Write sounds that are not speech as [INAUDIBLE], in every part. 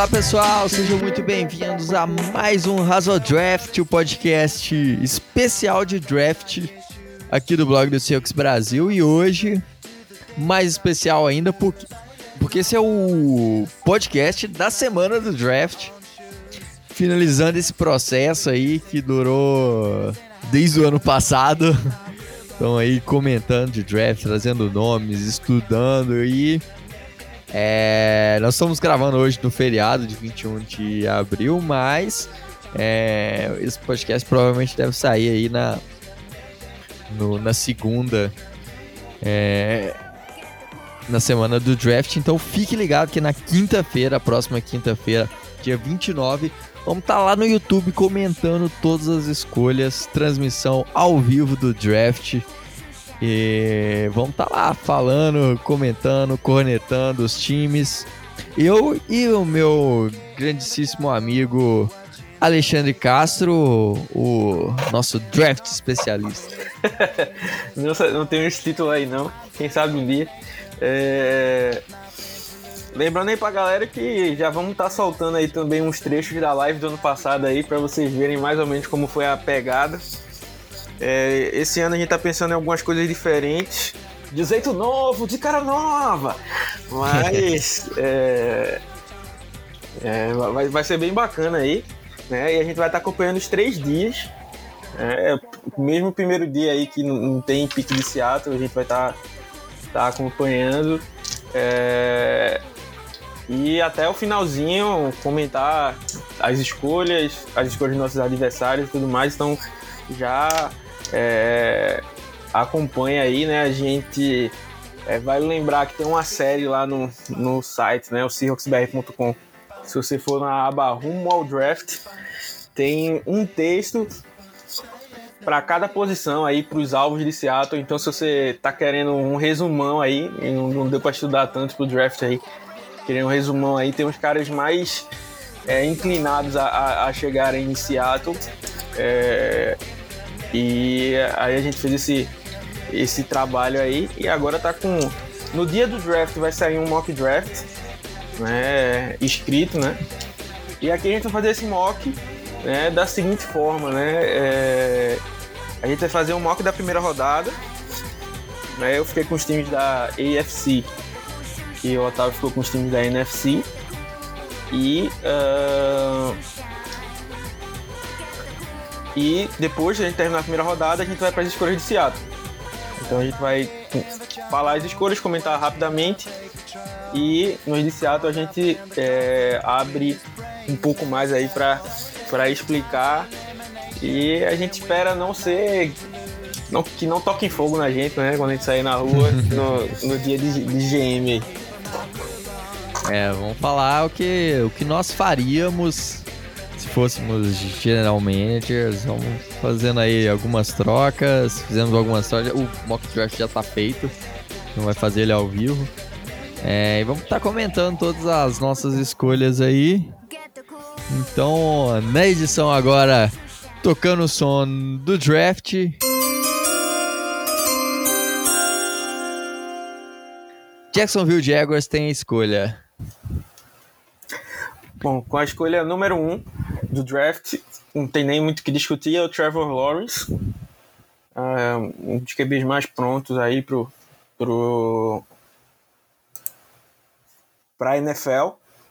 Olá pessoal, sejam muito bem-vindos a mais um Razzle Draft, o podcast especial de draft aqui do blog do Seahawks Brasil e hoje mais especial ainda porque, porque esse é o podcast da semana do draft, finalizando esse processo aí que durou desde o ano passado. Estão aí comentando de draft, trazendo nomes, estudando e é, nós estamos gravando hoje no feriado de 21 de abril, mas é, esse podcast provavelmente deve sair aí na, no, na segunda, é, na semana do draft. Então fique ligado que na quinta-feira, próxima quinta-feira, dia 29, vamos estar tá lá no YouTube comentando todas as escolhas, transmissão ao vivo do draft. E vamos estar tá lá falando, comentando, cornetando os times. Eu e o meu grandíssimo amigo Alexandre Castro, o nosso draft especialista. [LAUGHS] não, não tenho esse título aí não, quem sabe um dia. É... Lembrando aí pra galera que já vamos estar tá soltando aí também uns trechos da live do ano passado aí para vocês verem mais ou menos como foi a pegada. É, esse ano a gente tá pensando em algumas coisas diferentes. De jeito novo, de cara nova. Mas [LAUGHS] é, é, vai, vai ser bem bacana aí. Né? E a gente vai estar tá acompanhando os três dias. É, mesmo o primeiro dia aí que não tem pique de Seattle, a gente vai estar tá, tá acompanhando. É, e até o finalzinho comentar as escolhas, as escolhas dos nossos adversários e tudo mais. Então já é, acompanha aí, né? A gente é, vai lembrar que tem uma série lá no, no site, né? O Seahawksbr.com. Se você for na aba Rumo ao Draft, tem um texto para cada posição aí para os alvos de Seattle. Então, se você tá querendo um resumão aí, não, não deu para estudar tanto pro draft aí, querendo um resumão aí, tem uns caras mais é, inclinados a, a, a chegarem em Seattle. É, e aí a gente fez esse, esse trabalho aí e agora tá com. No dia do draft vai sair um mock draft, né? Escrito, né? E aqui a gente vai fazer esse mock né, da seguinte forma, né? É, a gente vai fazer um mock da primeira rodada. Né, eu fiquei com os times da AFC e o Otávio ficou com os times da NFC. E uh, e depois de a gente terminar a primeira rodada, a gente vai para as escolhas de Seattle. Então a gente vai falar as escolhas, comentar rapidamente. E no de Seattle a gente é, abre um pouco mais aí para explicar. E a gente espera não ser. Não, que não toquem fogo na gente, né? Quando a gente sair na rua [LAUGHS] no, no dia de, de GM. É, vamos falar o que, o que nós faríamos se fôssemos general managers, vamos fazendo aí algumas trocas, fizemos algumas trocas. O mock draft já tá feito, não vai fazer ele ao vivo. É, e vamos estar tá comentando todas as nossas escolhas aí. Então, na edição agora, tocando o som do draft. Jacksonville Jaguars tem a escolha. Bom, com a escolha número 1 um do draft, não tem nem muito o que discutir, é o Trevor Lawrence. Uh, um dos QBs mais prontos aí pro, pro, pra NFL.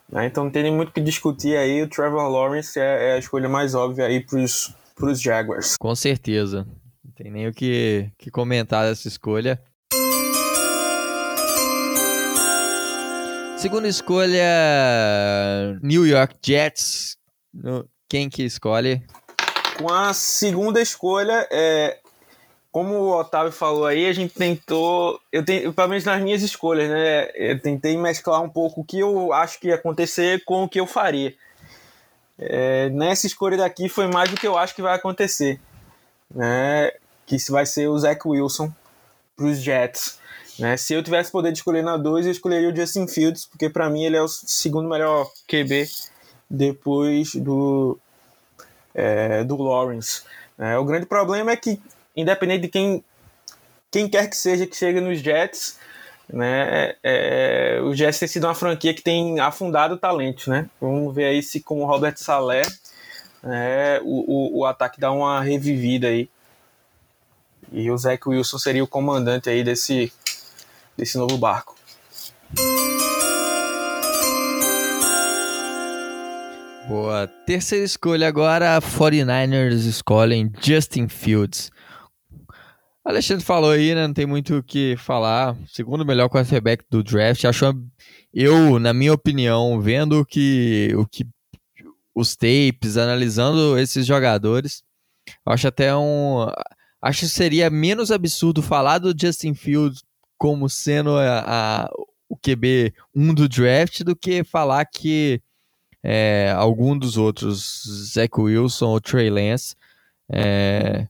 Né? Então não tem nem muito o que discutir aí. O Trevor Lawrence é, é a escolha mais óbvia aí pros, pros Jaguars. Com certeza. Não tem nem o que, que comentar dessa escolha. Segunda escolha, New York Jets. Quem que escolhe? Com a segunda escolha, é, como o Otávio falou aí, a gente tentou, eu tenho, pelo menos nas minhas escolhas, né? Eu tentei mesclar um pouco o que eu acho que ia acontecer com o que eu faria. É, nessa escolha daqui foi mais do que eu acho que vai acontecer, né? Que vai ser o Zach Wilson para os Jets. Né? Se eu tivesse poder de escolher na 2, eu escolheria o Justin Fields, porque para mim ele é o segundo melhor QB depois do, é, do Lawrence. É, o grande problema é que, independente de quem, quem quer que seja que chegue nos Jets, né? É, o Jets tem sido uma franquia que tem afundado talento, né? Vamos ver aí se com o Robert Salé né, o, o, o ataque dá uma revivida aí. E o Zach Wilson seria o comandante aí desse, desse novo barco. Boa. Terceira escolha agora, 49ers escolhem Justin Fields. Alexandre falou aí, né? Não tem muito o que falar. Segundo melhor quarterback do draft. Acho eu, na minha opinião, vendo que, o que os tapes, analisando esses jogadores, acho até um. Acho que seria menos absurdo falar do Justin Fields como sendo a, a o QB 1 do draft do que falar que é, algum dos outros, Zach Wilson ou Trey Lance, é,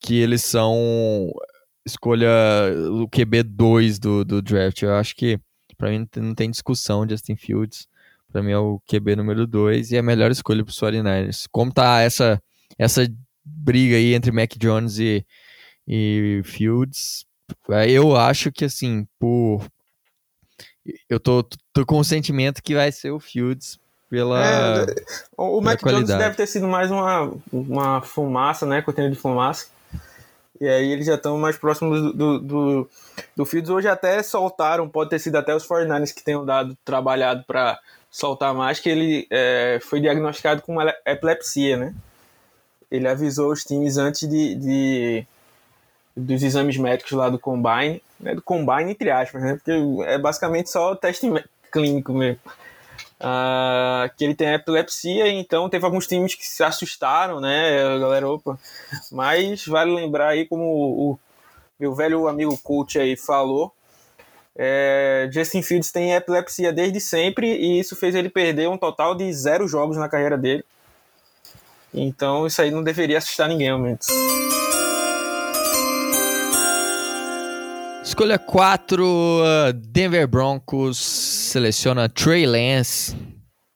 que eles são escolha o QB2 do, do draft. Eu acho que para mim não tem discussão Justin Fields. Para mim é o QB número 2 e é a melhor escolha para os 49ers. Como tá essa, essa briga aí entre Mac Jones e, e Fields, eu acho que assim, por eu tô, tô com o sentimento que vai ser o Fields pela. É, o Mac Jones deve ter sido mais uma, uma fumaça, né? Cortina de fumaça. E aí eles já estão mais próximos do, do, do, do Fields. Hoje até soltaram, pode ter sido até os 49ers que tenham dado trabalhado para soltar mais, que ele é, foi diagnosticado com epilepsia, né? Ele avisou os times antes de, de dos exames médicos lá do Combine, né, do Combine entre aspas, né, porque é basicamente só o teste clínico mesmo. Uh, que ele tem epilepsia, então teve alguns times que se assustaram, né, galera, opa, mas vale lembrar aí como o meu velho amigo coach aí falou, é, Justin Fields tem epilepsia desde sempre e isso fez ele perder um total de zero jogos na carreira dele. Então isso aí não deveria assustar ninguém, ao menos. Escolha 4, uh, Denver Broncos seleciona Trey Lance.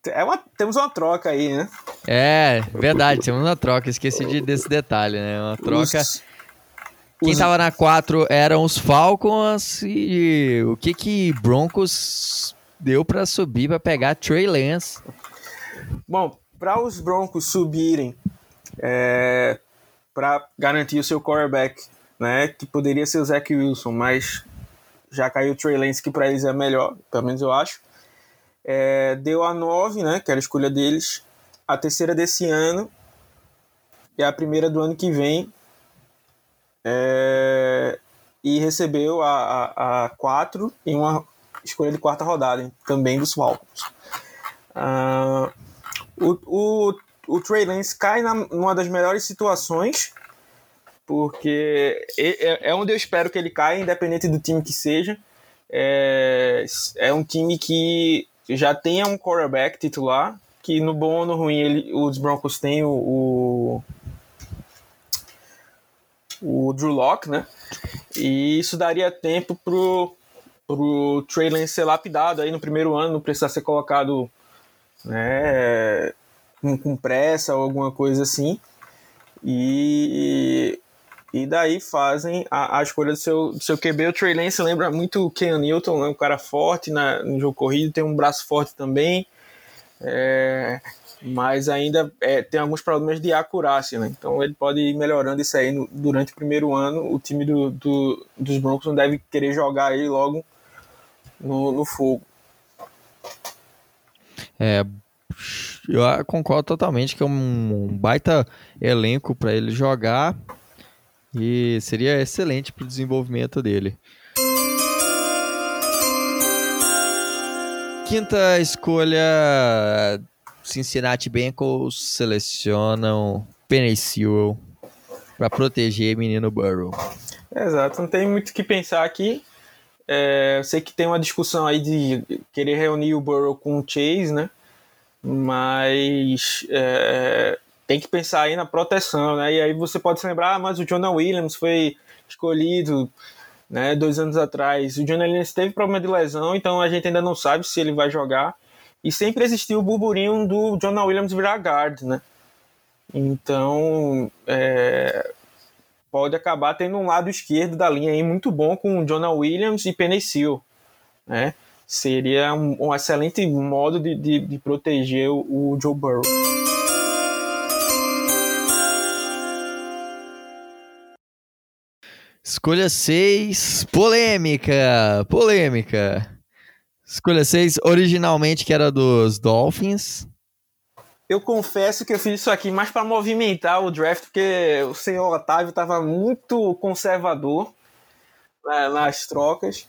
É uma, temos uma troca aí, né? É, verdade, temos uma troca. Esqueci de, desse detalhe, né? Uma troca. Os, Quem os... tava na 4 eram os Falcons e o que que Broncos deu para subir para pegar Trey Lance? Bom, para os Broncos subirem é, para garantir o seu quarterback né? Que poderia ser o Zach Wilson, mas já caiu o Trey Lance, que para eles é melhor, pelo menos eu acho. É, deu a 9, né? Que era a escolha deles. A terceira desse ano. E a primeira do ano que vem. É, e recebeu a, a, a 4 em uma escolha de quarta rodada, também dos Falcons. Uh, o, o, o Trey Lance cai na, numa das melhores situações porque é, onde eu espero que ele caia, independente do time que seja. É, é um time que já tenha um quarterback titular, que no bom ou no ruim ele, os Broncos têm o, o, o Drew Locke, né? E isso daria tempo pro, pro Trey Lance ser lapidado aí no primeiro ano, não precisar ser colocado né, com, com pressa ou alguma coisa assim. E e daí fazem a, a escolha do seu, do seu QB. O Trey Lance lembra muito o Ken Newton, né? um cara forte na, no jogo corrido, tem um braço forte também, é, mas ainda é, tem alguns problemas de acurácia, né? Então ele pode ir melhorando isso aí no, durante o primeiro ano. O time do, do, dos Broncos não deve querer jogar ele logo no, no fogo. É, eu concordo totalmente que é um baita elenco para ele jogar. E seria excelente para o desenvolvimento dele. Quinta escolha: Cincinnati Bengals selecionam Penny Sewell para proteger menino Burrow. Exato, não tem muito o que pensar aqui. É, eu sei que tem uma discussão aí de querer reunir o Burrow com o Chase, né? Mas é, tem que pensar aí na proteção, né? E aí você pode se lembrar, ah, mas o Jonah Williams foi escolhido né, dois anos atrás. O Jonah Williams teve problema de lesão, então a gente ainda não sabe se ele vai jogar. E sempre existiu o burburinho do Jonah Williams virar guard, né? Então, é, pode acabar tendo um lado esquerdo da linha aí muito bom com Jonah Williams e Penicil, né? Seria um, um excelente modo de, de, de proteger o, o Joe Burrow. Escolha 6, polêmica, polêmica. Escolha 6, originalmente que era dos Dolphins. Eu confesso que eu fiz isso aqui mais para movimentar o draft, porque o senhor Otávio estava muito conservador né, nas trocas.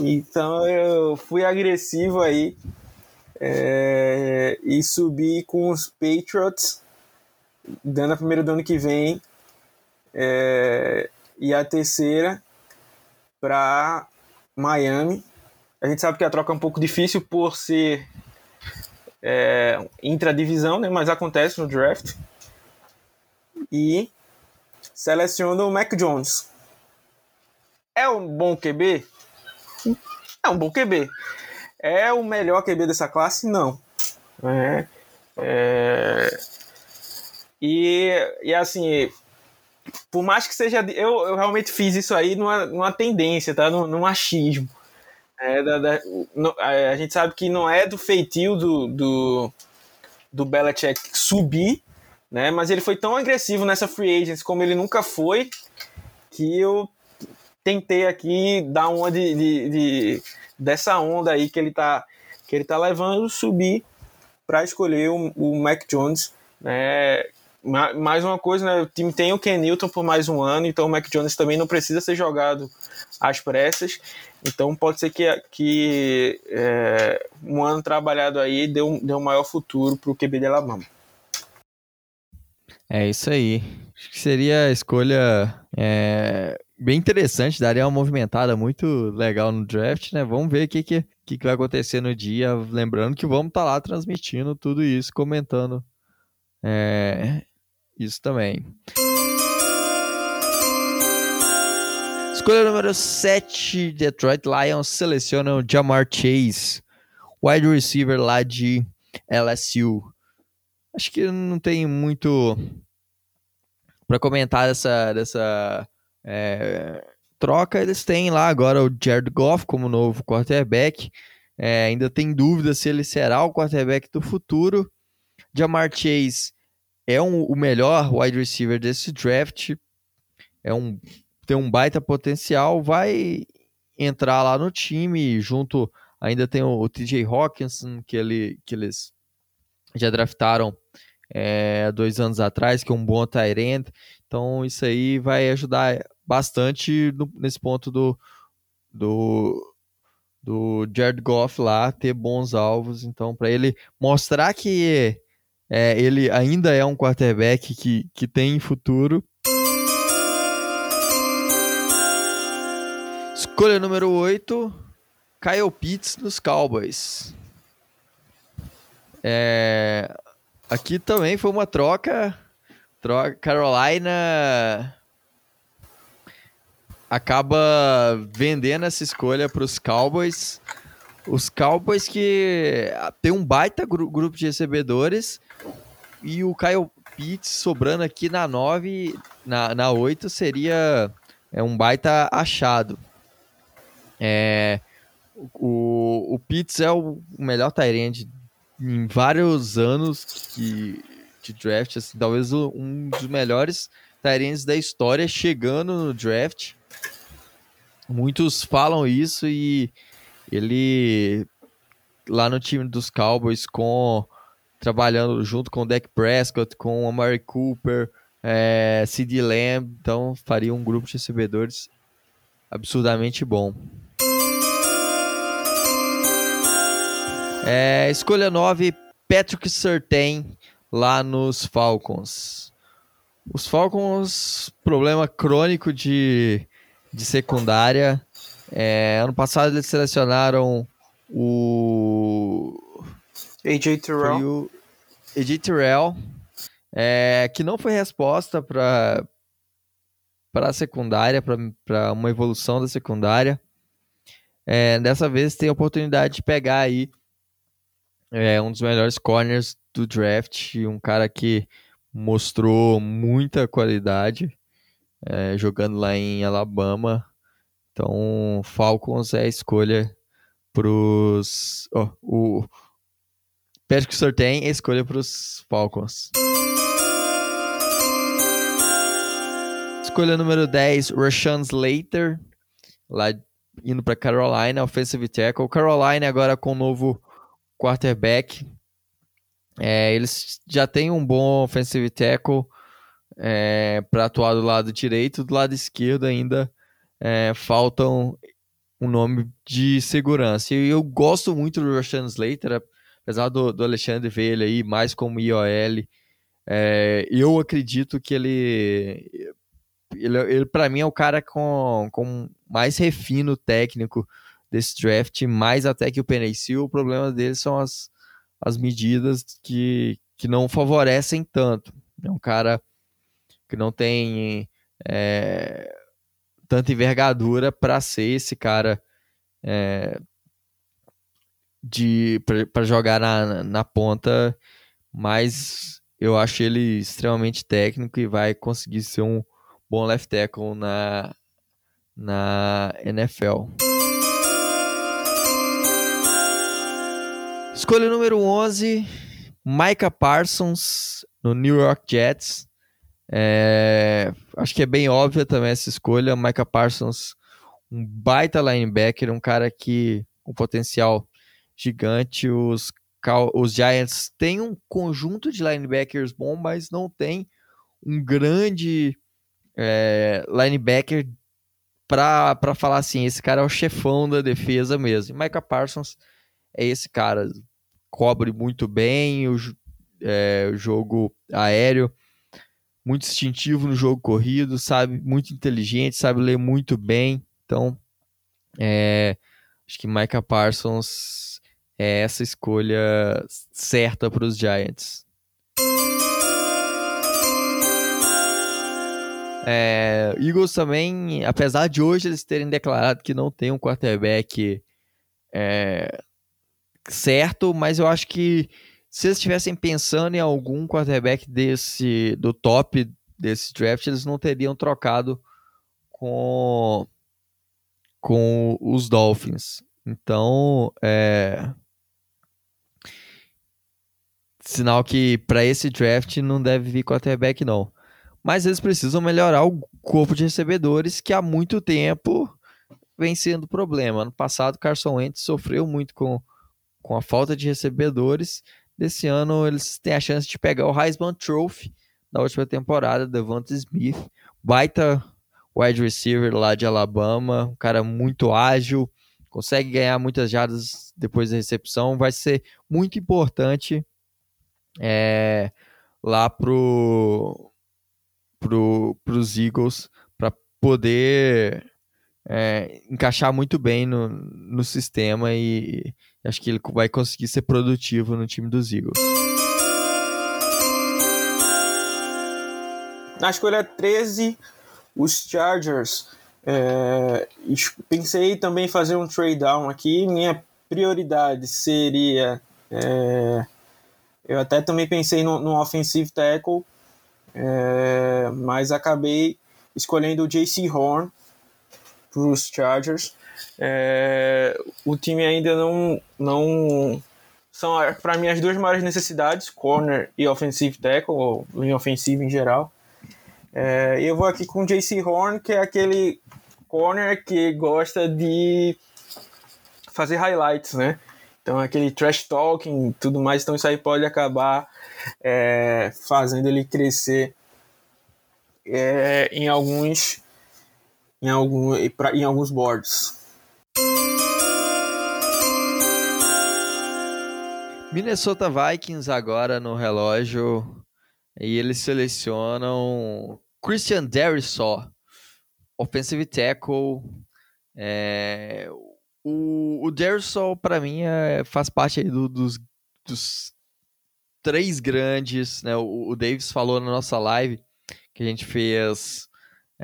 Então eu fui agressivo aí é, e subi com os Patriots, dando a primeira do ano que vem. É, e a terceira para Miami. A gente sabe que a troca é um pouco difícil por ser é, intradivisão, né? mas acontece no draft. E seleciona o Mac Jones. É um bom QB? É um bom QB. É o melhor QB dessa classe? Não. É, é, e, e assim, por mais que seja. Eu, eu realmente fiz isso aí numa, numa tendência, tá? Num, num achismo. É, da, da, no, a gente sabe que não é do feitio do, do, do Belichick subir, né? Mas ele foi tão agressivo nessa free agency como ele nunca foi, que eu tentei aqui dar uma de, de, de dessa onda aí que ele tá, que ele tá levando, subir para escolher o, o Mac Jones, né? Mais uma coisa, né? O time tem o Ken Newton por mais um ano, então o Mac Jones também não precisa ser jogado às pressas. Então pode ser que, que é, um ano trabalhado aí deu, deu um maior futuro para o QB de Alabama. É isso aí. Acho que seria a escolha é, bem interessante, daria uma movimentada muito legal no draft, né? Vamos ver o que, que, que vai acontecer no dia. Lembrando que vamos estar tá lá transmitindo tudo isso, comentando é, isso também. Escolha número 7, Detroit Lions selecionam Jamar Chase, wide receiver lá de LSU. Acho que não tem muito para comentar dessa, dessa é, troca. Eles têm lá agora o Jared Goff como novo quarterback. É, ainda tem dúvida se ele será o quarterback do futuro. Jamar Chase é um, o melhor wide receiver desse draft. É um tem um baita potencial, vai entrar lá no time junto. Ainda tem o, o TJ Hawkinson, que, ele, que eles já draftaram é, dois anos atrás, que é um bom tight end. Então, isso aí vai ajudar bastante no, nesse ponto do, do, do Jared Goff lá ter bons alvos. Então, para ele mostrar que é, ele ainda é um quarterback que, que tem futuro, Escolha número 8, Kyle Pitts dos Cowboys. É, aqui também foi uma troca, troca. Carolina acaba vendendo essa escolha para os Cowboys. Os Cowboys que tem um baita gru grupo de recebedores e o Kyle Pitts sobrando aqui na 9, na, na 8 seria é um baita achado. É, o, o Pitts é o melhor Tyrande em vários anos que, de draft, assim, talvez um dos melhores Tyrands da história chegando no draft. Muitos falam isso e ele lá no time dos Cowboys com trabalhando junto com o Dak Prescott, com o Amari Cooper, é, CD Lamb, então faria um grupo de recebedores absurdamente bom. É, escolha 9, Patrick Surtain, lá nos Falcons. Os Falcons, problema crônico de, de secundária. É, ano passado eles selecionaram o. AJ Terrell. AJ Terrell, é, que não foi resposta para para a secundária, para uma evolução da secundária. É, dessa vez tem a oportunidade de pegar aí é um dos melhores corners do draft, um cara que mostrou muita qualidade. é, jogando lá em Alabama. Então, Falcons é a escolha pros. Oh, o Patrick Surtain é a escolha pros Falcons. Escolha número 10, Rashawn Slater, lá indo para Carolina, offensive tackle. Carolina agora com o novo quarterback. É, eles já têm um bom offensive tackle é, para atuar do lado direito, do lado esquerdo ainda é, faltam um nome de segurança. E eu gosto muito do Rashan Slater, apesar do, do Alexandre ver ele aí mais como IOL. É, eu acredito que ele, ele, ele para mim é o cara com, com mais refino técnico desse draft, mais até que o Penei O problema dele são as, as medidas que, que não favorecem tanto. É um cara que não tem é, tanta envergadura para ser esse cara é, de para jogar na, na ponta, mas eu acho ele extremamente técnico e vai conseguir ser um bom left tackle na, na NFL. Escolha número 11, Micah Parsons no New York Jets. É, acho que é bem óbvia também essa escolha. Micah Parsons, um baita linebacker, um cara que com potencial gigante. Os, os Giants têm um conjunto de linebackers bom, mas não tem um grande é, linebacker para falar assim, esse cara é o chefão da defesa mesmo. E Micah Parsons é esse cara, cobre muito bem o, é, o jogo aéreo, muito instintivo no jogo corrido, sabe, muito inteligente, sabe ler muito bem. Então, é, acho que Micah Parsons é essa escolha certa para os Giants. É, Eagles também, apesar de hoje eles terem declarado que não tem um quarterback é, certo, mas eu acho que se eles estivessem pensando em algum quarterback desse do top desse draft, eles não teriam trocado com com os Dolphins. Então, é sinal que para esse draft não deve vir quarterback não. Mas eles precisam melhorar o corpo de recebedores que há muito tempo vem sendo problema. Ano passado, Carson Wentz sofreu muito com, com a falta de recebedores desse ano eles têm a chance de pegar o Heisman Trophy da última temporada, Devonta Smith, baita wide receiver lá de Alabama, um cara muito ágil, consegue ganhar muitas jardas depois da recepção, vai ser muito importante é, lá pro, pro, pros Eagles para poder é, encaixar muito bem no, no sistema e, Acho que ele vai conseguir ser produtivo no time dos Eagles. Na escolha 13, os Chargers. É, pensei também em fazer um trade down aqui. Minha prioridade seria. É, eu até também pensei no, no offensive tackle, é, mas acabei escolhendo o JC Horn para os Chargers. É, o time ainda não, não são para mim as duas maiores necessidades, corner e offensive tackle, ou linha ofensiva em geral. É, eu vou aqui com o JC Horn, que é aquele corner que gosta de fazer highlights, né? Então aquele trash talking tudo mais, então isso aí pode acabar é, fazendo ele crescer é, em alguns em, algum, em alguns boards. Minnesota Vikings agora no relógio e eles selecionam Christian Darrisaw, offensive tackle. É, o, o Darrisaw para mim é, faz parte do, dos, dos três grandes, né? O, o Davis falou na nossa live que a gente fez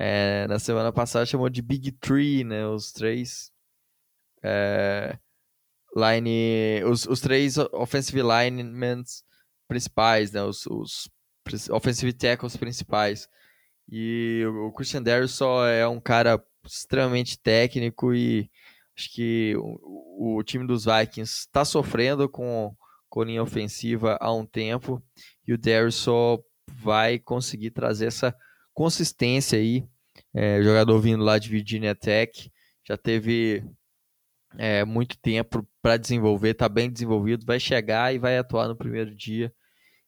é, na semana passada chamou de Big Three, né? Os três é, line, os, os três offensive linemen principais, né? Os, os offensive tackles principais, E o Christian Darius só é um cara extremamente técnico e acho que o, o time dos Vikings está sofrendo com, com linha ofensiva há um tempo e o Darius só vai conseguir trazer essa consistência aí. É, jogador vindo lá de Virginia Tech, já teve é, muito tempo para desenvolver, está bem desenvolvido, vai chegar e vai atuar no primeiro dia.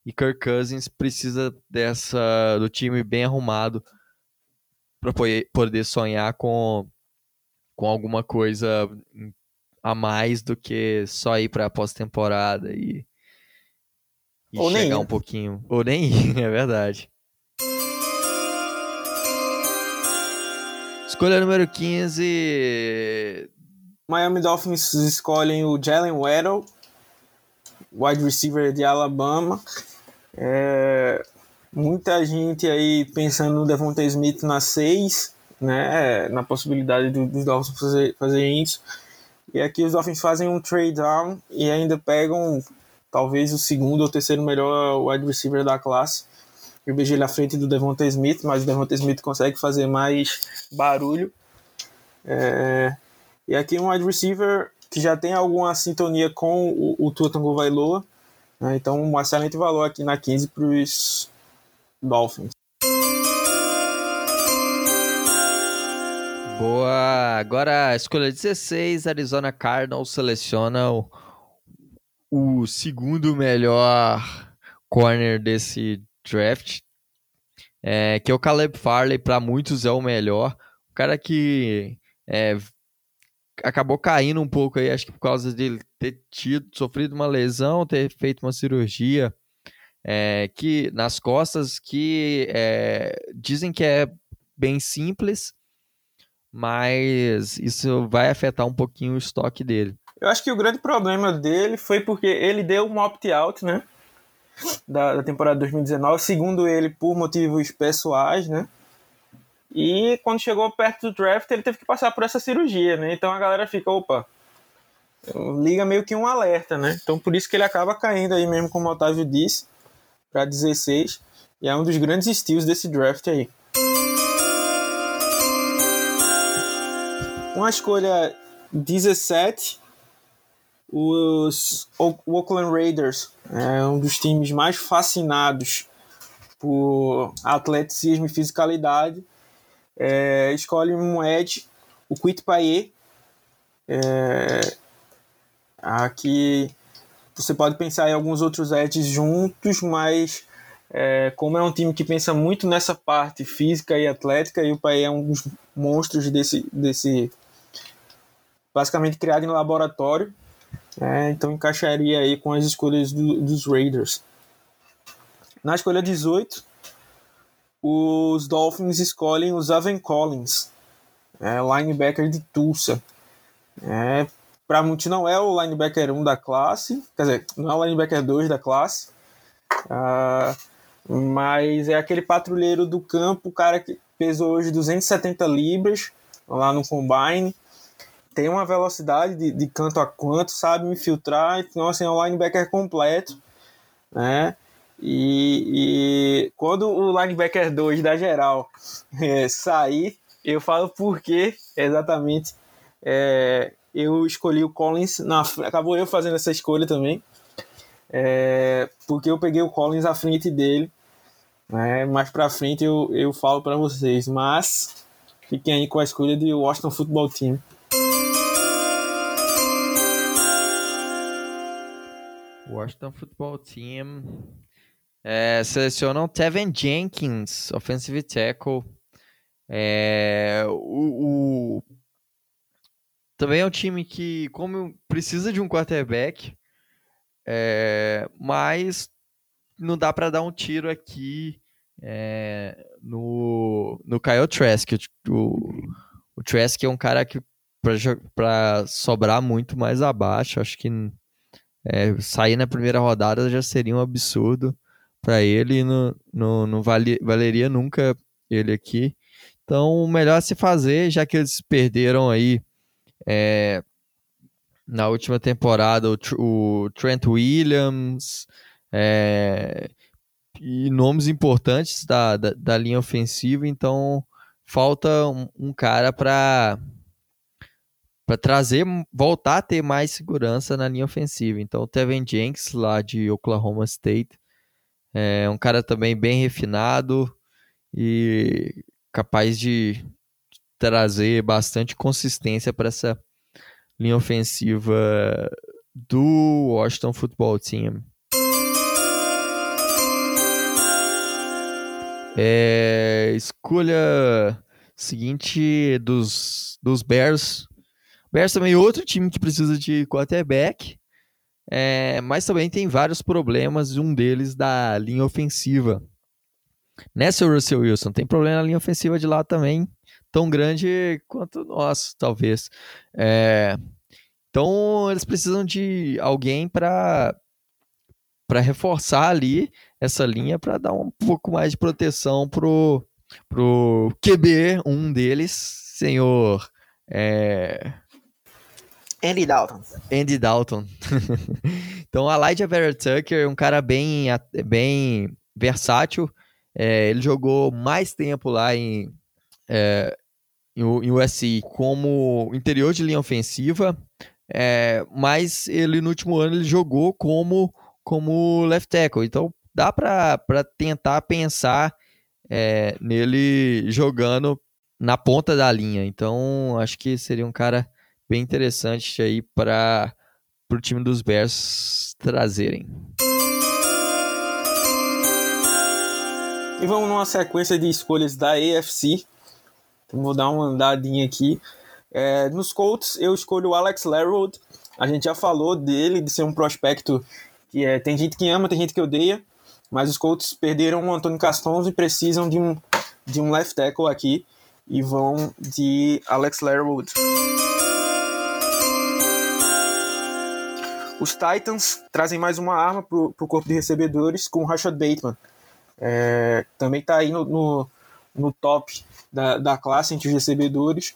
E Kirk Cousins precisa dessa do time bem arrumado para poder sonhar com, com alguma coisa a mais do que só ir para a pós-temporada e, e chegar um pouquinho. Ou nem [LAUGHS] ir, é verdade. Escolha número 15. Miami Dolphins escolhem o Jalen Waddle, wide receiver de Alabama. É, muita gente aí pensando no Devontae Smith na 6, né, na possibilidade do, dos Dolphins fazer, fazer isso. E aqui os Dolphins fazem um trade down e ainda pegam talvez o segundo ou terceiro melhor wide receiver da classe. Vejo ele à frente do Devonta Smith, mas o Devonta Smith consegue fazer mais barulho. É... E aqui um wide receiver que já tem alguma sintonia com o, o Tua Tagovailoa. Né? Então, um excelente valor aqui na 15 para os Dolphins. Boa! Agora escolha 16, Arizona Cardinals seleciona o, o segundo melhor corner desse draft, é, que é o Caleb Farley, para muitos é o melhor. O cara que é, acabou caindo um pouco aí, acho que por causa de ter tido, sofrido uma lesão, ter feito uma cirurgia é, que nas costas que é, dizem que é bem simples, mas isso vai afetar um pouquinho o estoque dele. Eu acho que o grande problema dele foi porque ele deu um opt-out, né? Da, da, temporada 2019, segundo ele, por motivos pessoais, né? E quando chegou perto do draft, ele teve que passar por essa cirurgia, né? Então a galera fica, opa, liga meio que um alerta, né? Então por isso que ele acaba caindo aí mesmo, como o Otávio disse, para 16. E é um dos grandes estilos desse draft aí. Uma escolha 17 os Oakland Raiders é um dos times mais fascinados por atleticismo e fisicalidade. É, escolhe um edge, o Quit Payet. É, aqui você pode pensar em alguns outros edges juntos, mas é, como é um time que pensa muito nessa parte física e atlética, e o Payet é um dos monstros desse, desse basicamente criado em laboratório, é, então encaixaria aí com as escolhas do, dos Raiders. Na escolha 18, os Dolphins escolhem o Zaven Collins, é, linebacker de Tulsa. É, Para muitos não é o linebacker 1 da classe, quer dizer, não é o linebacker 2 da classe, uh, mas é aquele patrulheiro do campo, o cara que pesou hoje 270 libras lá no Combine, tem uma velocidade de, de canto a canto, sabe infiltrar, então assim, é um linebacker completo, né? E, e quando o linebacker 2 da geral é, [LAUGHS] sair, eu falo por que exatamente é, eu escolhi o Collins, na, acabou eu fazendo essa escolha também, é, porque eu peguei o Collins à frente dele, né? mais pra frente eu, eu falo para vocês, mas fiquem aí com a escolha de Washington Football Team. Washington Football Team é, selecionam Tevin Jenkins, offensive tackle. É, o, o, também é um time que, como precisa de um quarterback, é, mas não dá para dar um tiro aqui é, no, no Kyle Trask. O, o Trask é um cara que para sobrar muito mais abaixo, acho que é, sair na primeira rodada já seria um absurdo para ele e não, não, não vale, valeria nunca ele aqui. Então, o melhor a se fazer, já que eles perderam aí é, na última temporada o, o Trent Williams, é, e nomes importantes da, da, da, linha ofensiva, então falta um, um cara para para trazer, voltar a ter mais segurança na linha ofensiva. Então, o Tevin Jenks, lá de Oklahoma State, é um cara também bem refinado e capaz de trazer bastante consistência para essa linha ofensiva do Washington Football Team. É, escolha seguinte dos, dos Bears. Bears também é outro time que precisa de quarterback, é, mas também tem vários problemas, um deles da linha ofensiva. Né, seu Russell Wilson? Tem problema na linha ofensiva de lá também, tão grande quanto o nosso, talvez. É, então, eles precisam de alguém para para reforçar ali essa linha para dar um pouco mais de proteção pro pro QB, um deles, senhor é... Andy Dalton. Andy Dalton. [LAUGHS] então, a Elijah Vera Tucker um cara bem, bem versátil. É, ele jogou mais tempo lá em, é, em, em USC como interior de linha ofensiva, é, mas ele no último ano ele jogou como como left tackle. Então dá para tentar pensar é, nele jogando na ponta da linha. Então acho que seria um cara bem interessante aí para o time dos Bears trazerem. E vamos numa sequência de escolhas da AFC. Então, vou dar uma andadinha aqui. É, nos Colts, eu escolho o Alex Leroy. A gente já falou dele, de ser um prospecto que é, tem gente que ama, tem gente que odeia, mas os Colts perderam o Antônio Castonzo e precisam de um, de um left tackle aqui e vão de Alex Leatherwood. Os Titans trazem mais uma arma para o corpo de recebedores com o Rashad Bateman. É, também está aí no, no, no top da, da classe entre os recebedores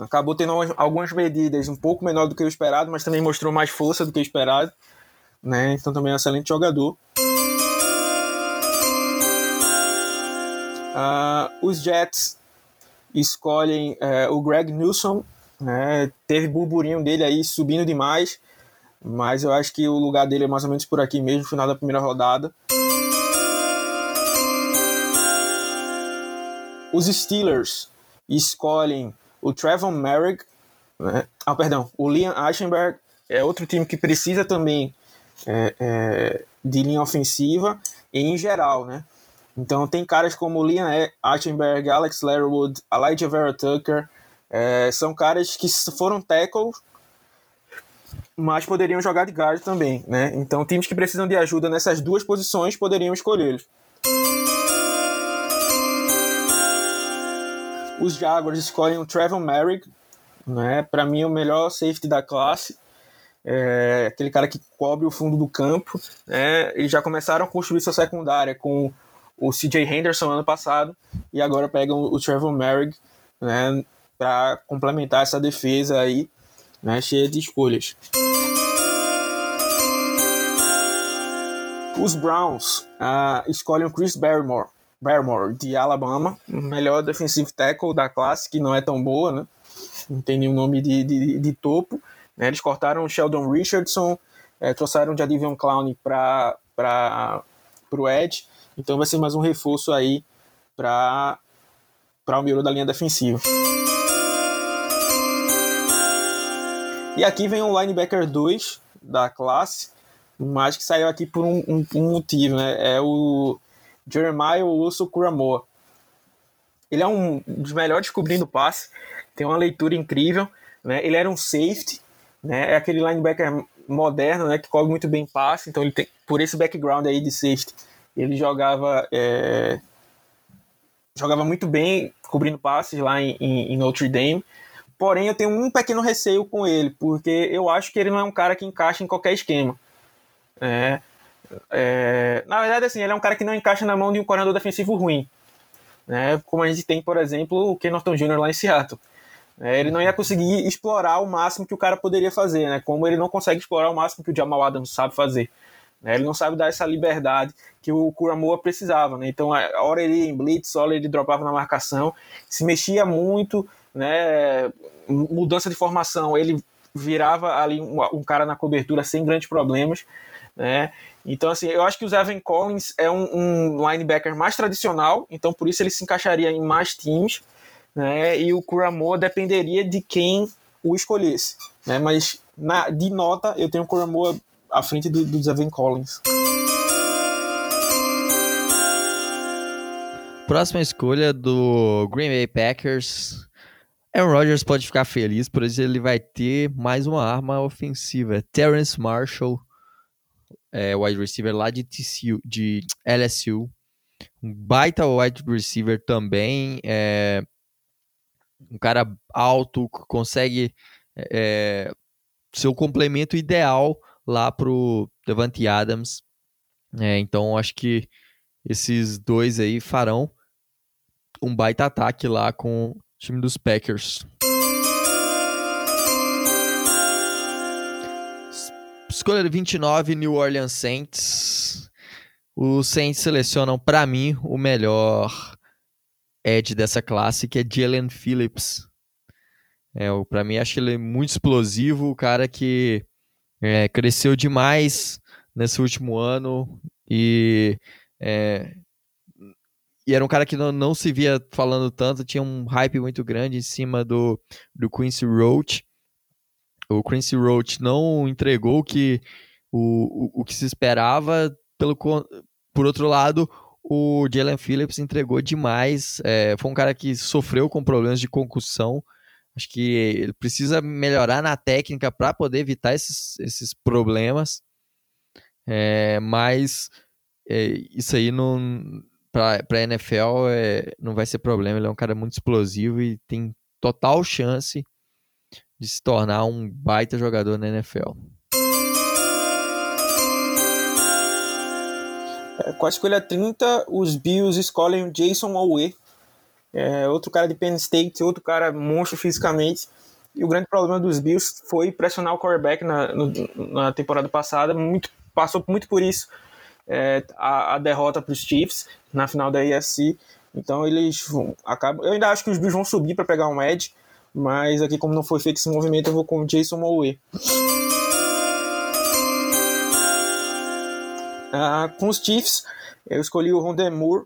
acabou tendo algumas medidas um pouco menor do que o esperado, mas também mostrou mais força do que o esperado né? Então também é um excelente jogador. Uh, os Jets escolhem uh, o Greg Newsom, né? Teve burburinho dele aí subindo demais, mas eu acho que o lugar dele é mais ou menos por aqui mesmo, final da primeira rodada. Os Steelers escolhem o Trevor Merrick, né? ah, perdão, o Liam Eichenberg, é outro time que precisa também é, é, de linha ofensiva e em geral, né? Então tem caras como Liam Eichenberg, Alex Leatherwood, Elijah Vera Tucker, é, são caras que foram tackles, mas poderiam jogar de guard também, né? Então times que precisam de ajuda nessas duas posições poderiam escolhê-los. Os Jaguars escolhem o Trevor Merrick, né? Para mim o melhor safety da classe é, aquele cara que cobre o fundo do campo. Né? Eles já começaram a construir sua secundária com o CJ Henderson ano passado e agora pegam o Trevor Merrick né, para complementar essa defesa aí, né, cheia de escolhas. Os Browns uh, escolhem o Chris Barrymore, Barrymore de Alabama, melhor defensive tackle da classe, que não é tão boa, né? não tem nenhum nome de, de, de topo, né? Eles cortaram o Sheldon Richardson, é, trouxeram o Jadivion Clown para o Edge, então vai ser mais um reforço aí para o miolo da linha defensiva. E aqui vem o linebacker 2 da classe, mas que saiu aqui por um, um, um motivo, né? É o Jeremiah Uso Kuramoa. Ele é um dos melhores cobrindo passe, tem uma leitura incrível, né? Ele era um safety, né? É aquele linebacker moderno, né? Que cobre muito bem passe, então ele tem, por esse background aí de safety, ele jogava é, jogava muito bem cobrindo passes lá em, em, em, Notre Dame. Porém, eu tenho um pequeno receio com ele, porque eu acho que ele não é um cara que encaixa em qualquer esquema. É, é, na verdade, assim, ele é um cara que não encaixa na mão de um coordenador defensivo ruim. Né? Como a gente tem, por exemplo, o Ken Norton Jr. lá em Seattle. É, ele não ia conseguir explorar o máximo que o cara poderia fazer, né? Como ele não consegue explorar o máximo que o Jamal Adams sabe fazer. Né? Ele não sabe dar essa liberdade que o Kuramoa precisava. Né? Então, a hora ele ia em blitz, a hora ele dropava na marcação, se mexia muito, né? mudança de formação, ele virava ali um, um cara na cobertura sem grandes problemas. Né? Então, assim, eu acho que o Evan Collins é um, um, linebacker mais tradicional, então por isso ele se encaixaria em mais times, né? E o Kuramoa dependeria de quem o escolhesse, né? Mas na, de nota, eu tenho o Kuramoa à frente do, do Evan Collins. Próxima escolha do Green Bay Packers. Aaron Rodgers pode ficar feliz, por isso ele vai ter mais uma arma ofensiva. Terrence Marshall é, wide receiver lá de, TCU, de LSU. Um baita wide receiver também. É, um cara alto, consegue é, ser o complemento ideal lá pro Devante Adams. É, então acho que esses dois aí farão um baita ataque lá com time dos Packers. Escolha 29, New Orleans Saints. Os Saints selecionam, para mim, o melhor edge dessa classe, que é Jalen Phillips. É, para mim, acho ele muito explosivo, o cara que é, cresceu demais nesse último ano e, é, e era um cara que não, não se via falando tanto, tinha um hype muito grande em cima do, do Quincy Roach o Quincy Roach não entregou que, o, o, o que se esperava. Pelo, por outro lado, o Jalen Phillips entregou demais. É, foi um cara que sofreu com problemas de concussão. Acho que ele precisa melhorar na técnica para poder evitar esses, esses problemas. É, mas é, isso aí não para a NFL é, não vai ser problema. Ele é um cara muito explosivo e tem total chance de se tornar um baita jogador na NFL. É, com a escolha 30, os Bills escolhem o Jason Owe, é, outro cara de Penn State, outro cara monstro fisicamente. E o grande problema dos Bills foi pressionar o quarterback na, no, na temporada passada, muito, passou muito por isso é, a, a, derrota para os Chiefs na final da AFC. Então eles acabam. Eu ainda acho que os Bills vão subir para pegar um edge, mas aqui, como não foi feito esse movimento, eu vou com o Jason Mowe. Ah, com os Chiefs, eu escolhi o Rondé Moore,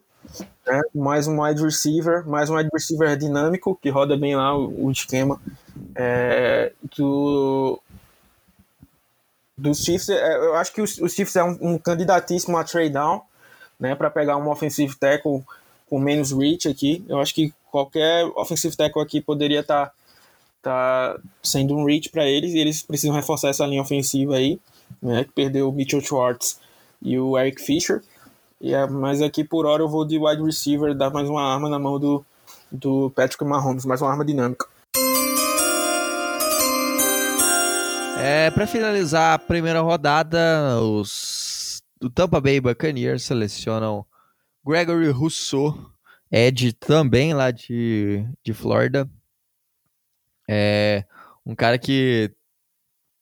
né? mais um wide receiver, mais um wide receiver dinâmico, que roda bem lá o, o esquema é, do, dos Chiefs. É, eu acho que os, os Chiefs é um, um candidatíssimo a trade down, né, para pegar um offensive tackle com menos reach aqui. Eu acho que qualquer offensive tackle aqui poderia estar tá, tá sendo um reach para eles e eles precisam reforçar essa linha ofensiva aí, né, que perdeu o Mitchell Schwartz e o Eric Fisher. E é, mas aqui por hora eu vou de wide receiver, dar mais uma arma na mão do, do Patrick Mahomes, mais uma arma dinâmica. É, para finalizar a primeira rodada, os do Tampa Bay Buccaneers selecionam Gregory Rousseau, Ed também lá de, de Florida. É um cara que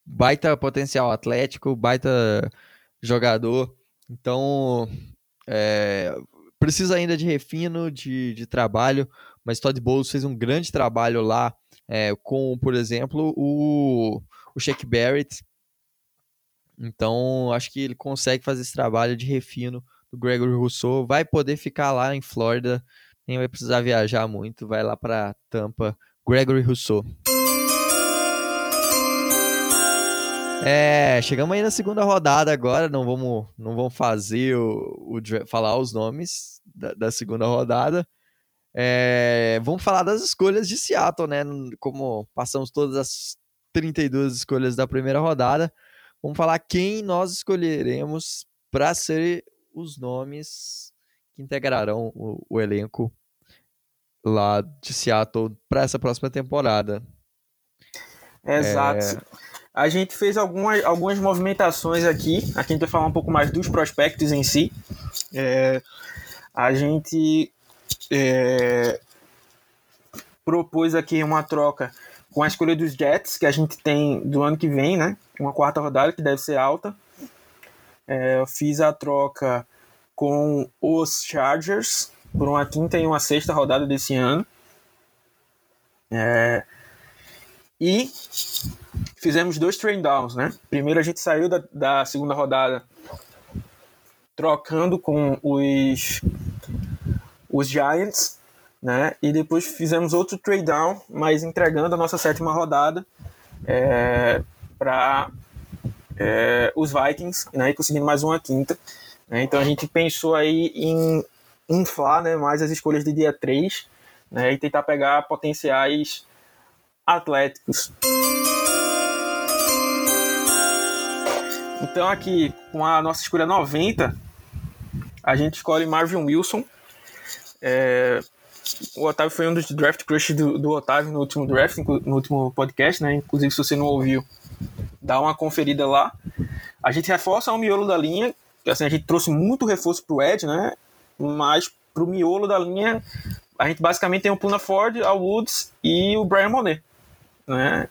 baita potencial atlético, baita jogador. Então, é, precisa ainda de refino, de, de trabalho, mas Todd Bowles fez um grande trabalho lá é, com, por exemplo, o, o Shaq Barrett. Então, acho que ele consegue fazer esse trabalho de refino do Gregory Rousseau. Vai poder ficar lá em Flórida, nem vai precisar viajar muito, vai lá para Tampa. Gregory Rousseau. É, chegamos aí na segunda rodada agora, não vamos, não vamos fazer o, o falar os nomes da, da segunda rodada. É, vamos falar das escolhas de Seattle, né? Como passamos todas as 32 escolhas da primeira rodada, vamos falar quem nós escolheremos para ser os nomes que integrarão o, o elenco lá de Seattle para essa próxima temporada. Exato. É... A gente fez algumas, algumas movimentações aqui. Aqui a gente vai falar um pouco mais dos prospectos em si. É... A gente é... propôs aqui uma troca com a escolha dos Jets, que a gente tem do ano que vem, né? Uma quarta rodada que deve ser alta. é, eu fiz a troca com os Chargers por uma quinta e uma sexta rodada desse ano. É, e fizemos dois train downs, né? Primeiro a gente saiu da, da segunda rodada trocando com os, os Giants, né? E depois fizemos outro trade down, mas entregando a nossa sétima rodada é, para é, os Vikings, né? E conseguindo mais uma quinta. Né? Então a gente pensou aí em inflar né, mais as escolhas de dia 3 né, e tentar pegar potenciais atléticos. Então aqui, com a nossa escolha 90, a gente escolhe Marvin Wilson. É, o Otávio foi um dos draft crushes do, do, Otávio no último draft, no último podcast, né? Inclusive, se você não ouviu, dá uma conferida lá. A gente reforça o miolo da linha, assim, a gente trouxe muito reforço pro Ed, né? Mas pro miolo da linha, a gente basicamente tem o Puna Ford, a Woods e o Brian Monet, né?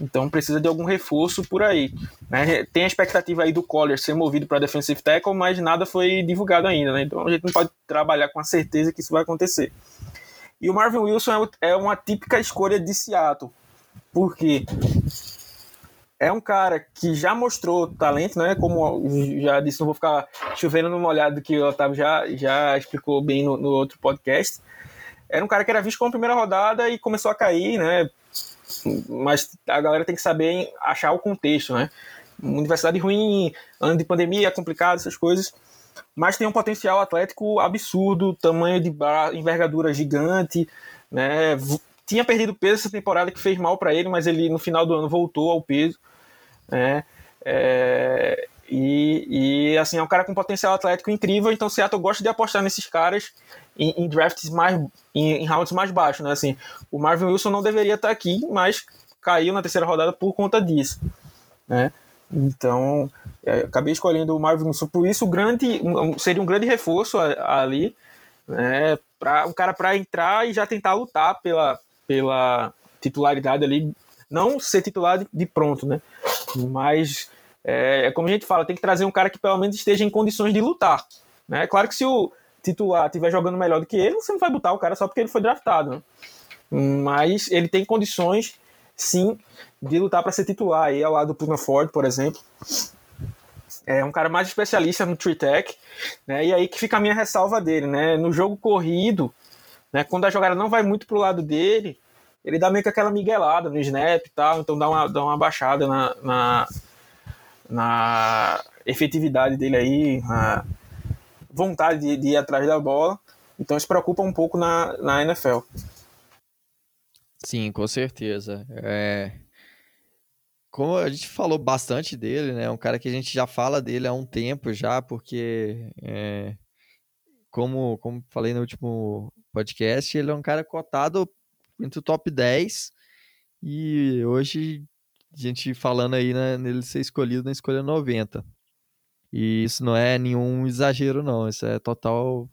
Então precisa de algum reforço por aí. Né? Tem a expectativa aí do Collier ser movido para defensive tackle, mas nada foi divulgado ainda, né? Então a gente não pode trabalhar com a certeza que isso vai acontecer. E o Marvin Wilson é, é uma típica escolha de Seattle, porque é um cara que já mostrou talento, né? Como já disse, não vou ficar chovendo no molhado que o Otávio já, já explicou bem no, no outro podcast. Era um cara que era visto como primeira rodada e começou a cair, né? Mas a galera tem que saber achar o contexto, né? Universidade ruim, ano de pandemia, complicado, essas coisas. Mas tem um potencial atlético absurdo, tamanho de envergadura gigante, né? Tinha perdido peso essa temporada que fez mal para ele, mas ele no final do ano voltou ao peso né? É, e, e, assim, é um cara com potencial atlético incrível, então Seattle gosta de apostar nesses caras em, em drafts mais em, em, rounds mais baixos, né? Assim, o Marvin Wilson não deveria estar aqui, mas caiu na terceira rodada por conta disso, né? Então, é, acabei escolhendo o Marvin Wilson por isso, grande seria um grande reforço ali, né? Para um cara para entrar e já tentar lutar pela pela titularidade ali, não ser titular de, pronto, né? Mas, é, é, como a gente fala, tem que trazer um cara que pelo menos esteja em condições de lutar. Né? Claro que se o titular estiver jogando melhor do que ele, você não vai botar o cara só porque ele foi draftado. Né? Mas ele tem condições, sim, de lutar para ser titular. Aí ao lado do Puna Ford, por exemplo. É um cara mais especialista no tree tech, né? E aí que fica a minha ressalva dele, né? No jogo corrido, né? Quando a jogada não vai muito pro lado dele, ele dá meio que aquela miguelada no snap e tal, então dá uma, dá uma baixada na, na, na efetividade dele aí, na vontade de, de, ir atrás da bola. Então isso preocupa um pouco na, na NFL. Sim, com certeza. É... Como a gente falou bastante dele, né? Um cara que a gente já fala dele há um tempo já, porque é... como, como falei no último podcast, ele é um cara cotado entre o top 10. E hoje, a gente falando aí né, nele ser escolhido na escolha 90. E isso não é nenhum exagero, não. Isso é total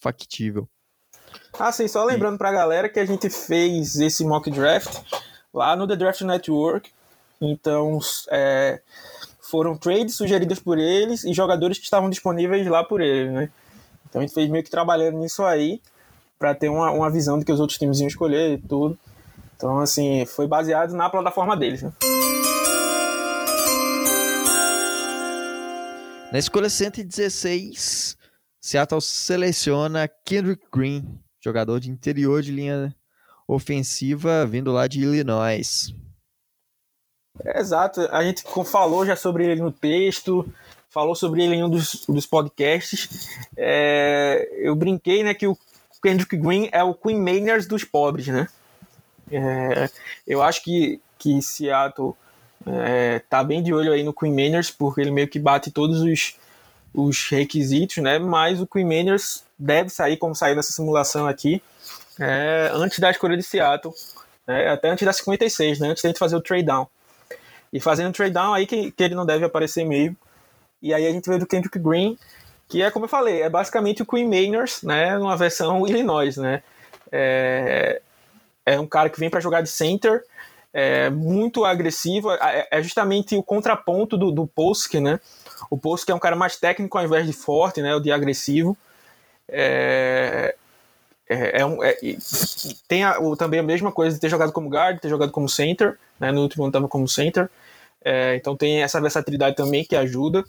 factível. Ah, sim, só lembrando e... pra galera que a gente fez esse mock draft lá no The Draft Network. Então, é, foram trades sugeridas por eles e jogadores que estavam disponíveis lá por eles, né? Então a gente fez meio que trabalhando nisso aí para ter uma, uma visão do que os outros times iam escolher e tudo. Então, assim, foi baseado na plataforma deles. Né? Na escolha 116, Seattle seleciona Kendrick Green, jogador de interior de linha ofensiva, vindo lá de Illinois. É, exato, a gente falou já sobre ele no texto, falou sobre ele em um dos, dos podcasts. É, eu brinquei né, que o Kendrick Green é o Queen Mainers dos pobres, né? É, eu acho que, que Seattle é, tá bem de olho aí no Queen Mainers, porque ele meio que bate todos os, os requisitos, né? Mas o Queen Mainers deve sair, como saiu nessa simulação aqui, é, antes da escolha de Seattle, né? até antes da 56, né? Antes da gente fazer o trade down. E fazendo o trade down aí que, que ele não deve aparecer mesmo. E aí a gente vê do Kendrick Green, que é como eu falei, é basicamente o Queen Mainers, né, numa versão Illinois, né? É, é um cara que vem para jogar de center, é muito agressivo, é, é justamente o contraponto do, do né? O que é um cara mais técnico ao invés de forte, né? O de agressivo. É, é, é, um, é tem a, o, também a mesma coisa de ter jogado como guard, ter jogado como center, né? No último ano estava como center. É, então tem essa versatilidade também que ajuda.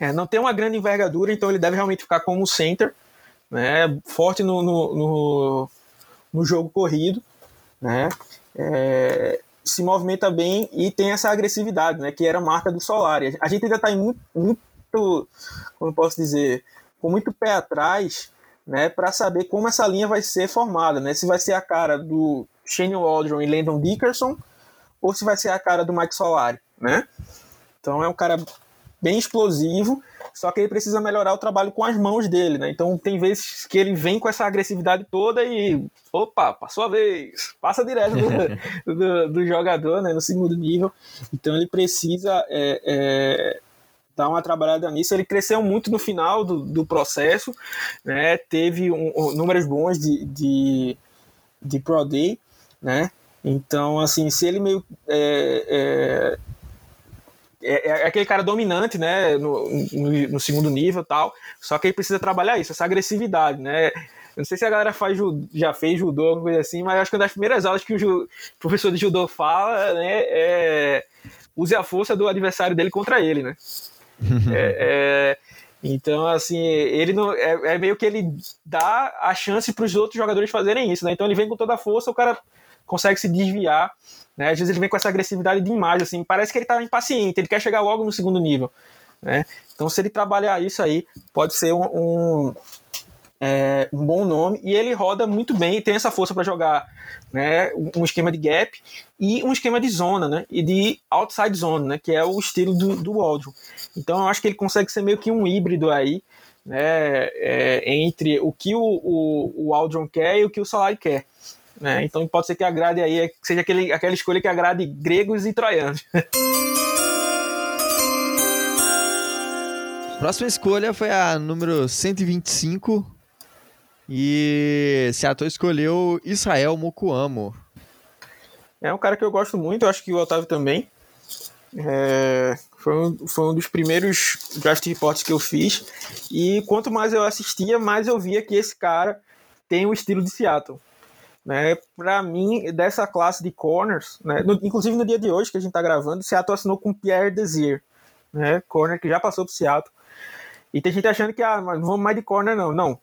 É, não tem uma grande envergadura, então ele deve realmente ficar como center, né? Forte no, no, no, no jogo corrido, né? É, se movimenta bem e tem essa agressividade, né? Que era a marca do Solari. A gente ainda está muito, muito, como posso dizer, com muito pé atrás, né? Para saber como essa linha vai ser formada, né? Se vai ser a cara do Shane Waldron e Landon Dickerson ou se vai ser a cara do Mike Solari, né? Então é um cara bem explosivo, só que ele precisa melhorar o trabalho com as mãos dele, né? Então tem vezes que ele vem com essa agressividade toda e opa, passou a vez, passa direto do, [LAUGHS] do, do jogador, né? No segundo nível. Então ele precisa é, é, dar uma trabalhada nisso. Ele cresceu muito no final do, do processo, né? Teve um, um, números bons de, de, de Pro Day, né? Então, assim, se ele meio. É, é, é, é aquele cara dominante, né? No, no, no, segundo nível tal. Só que ele precisa trabalhar isso, essa agressividade, né? Eu não sei se a galera faz, já fez judô, alguma coisa assim, mas acho que uma das primeiras aulas que o professor de judô fala, né? É use a força do adversário dele contra ele, né? [LAUGHS] é, é, então, assim, ele não. É, é, meio que ele dá a chance para os outros jogadores fazerem isso, né? Então ele vem com toda a força, o cara consegue se desviar. Né? Às vezes ele vem com essa agressividade de imagem, assim, parece que ele está impaciente, ele quer chegar logo no segundo nível. Né? Então, se ele trabalhar isso aí, pode ser um, um, é, um bom nome. E ele roda muito bem, tem essa força para jogar né? um esquema de gap e um esquema de zona, né? e de outside zone, né? que é o estilo do, do. Então, eu acho que ele consegue ser meio que um híbrido aí. Né, é, entre o que o, o, o Aldron quer e o que o Solari quer. Né? Então pode ser que agrade aí, que seja aquele, aquela escolha que agrade gregos e troianos. [LAUGHS] Próxima escolha foi a número 125 e Seattle escolheu Israel Mokuamo. É um cara que eu gosto muito, eu acho que o Otávio também. É, foi, um, foi um dos primeiros draft reports que eu fiz. E quanto mais eu assistia, mais eu via que esse cara tem o estilo de Seattle. Né, para mim, dessa classe de corners, né, no, inclusive no dia de hoje que a gente está gravando, o Seattle assinou com Pierre Desir, né, corner que já passou para Seattle. E tem gente achando que ah, não vamos mais de corner, não. Não.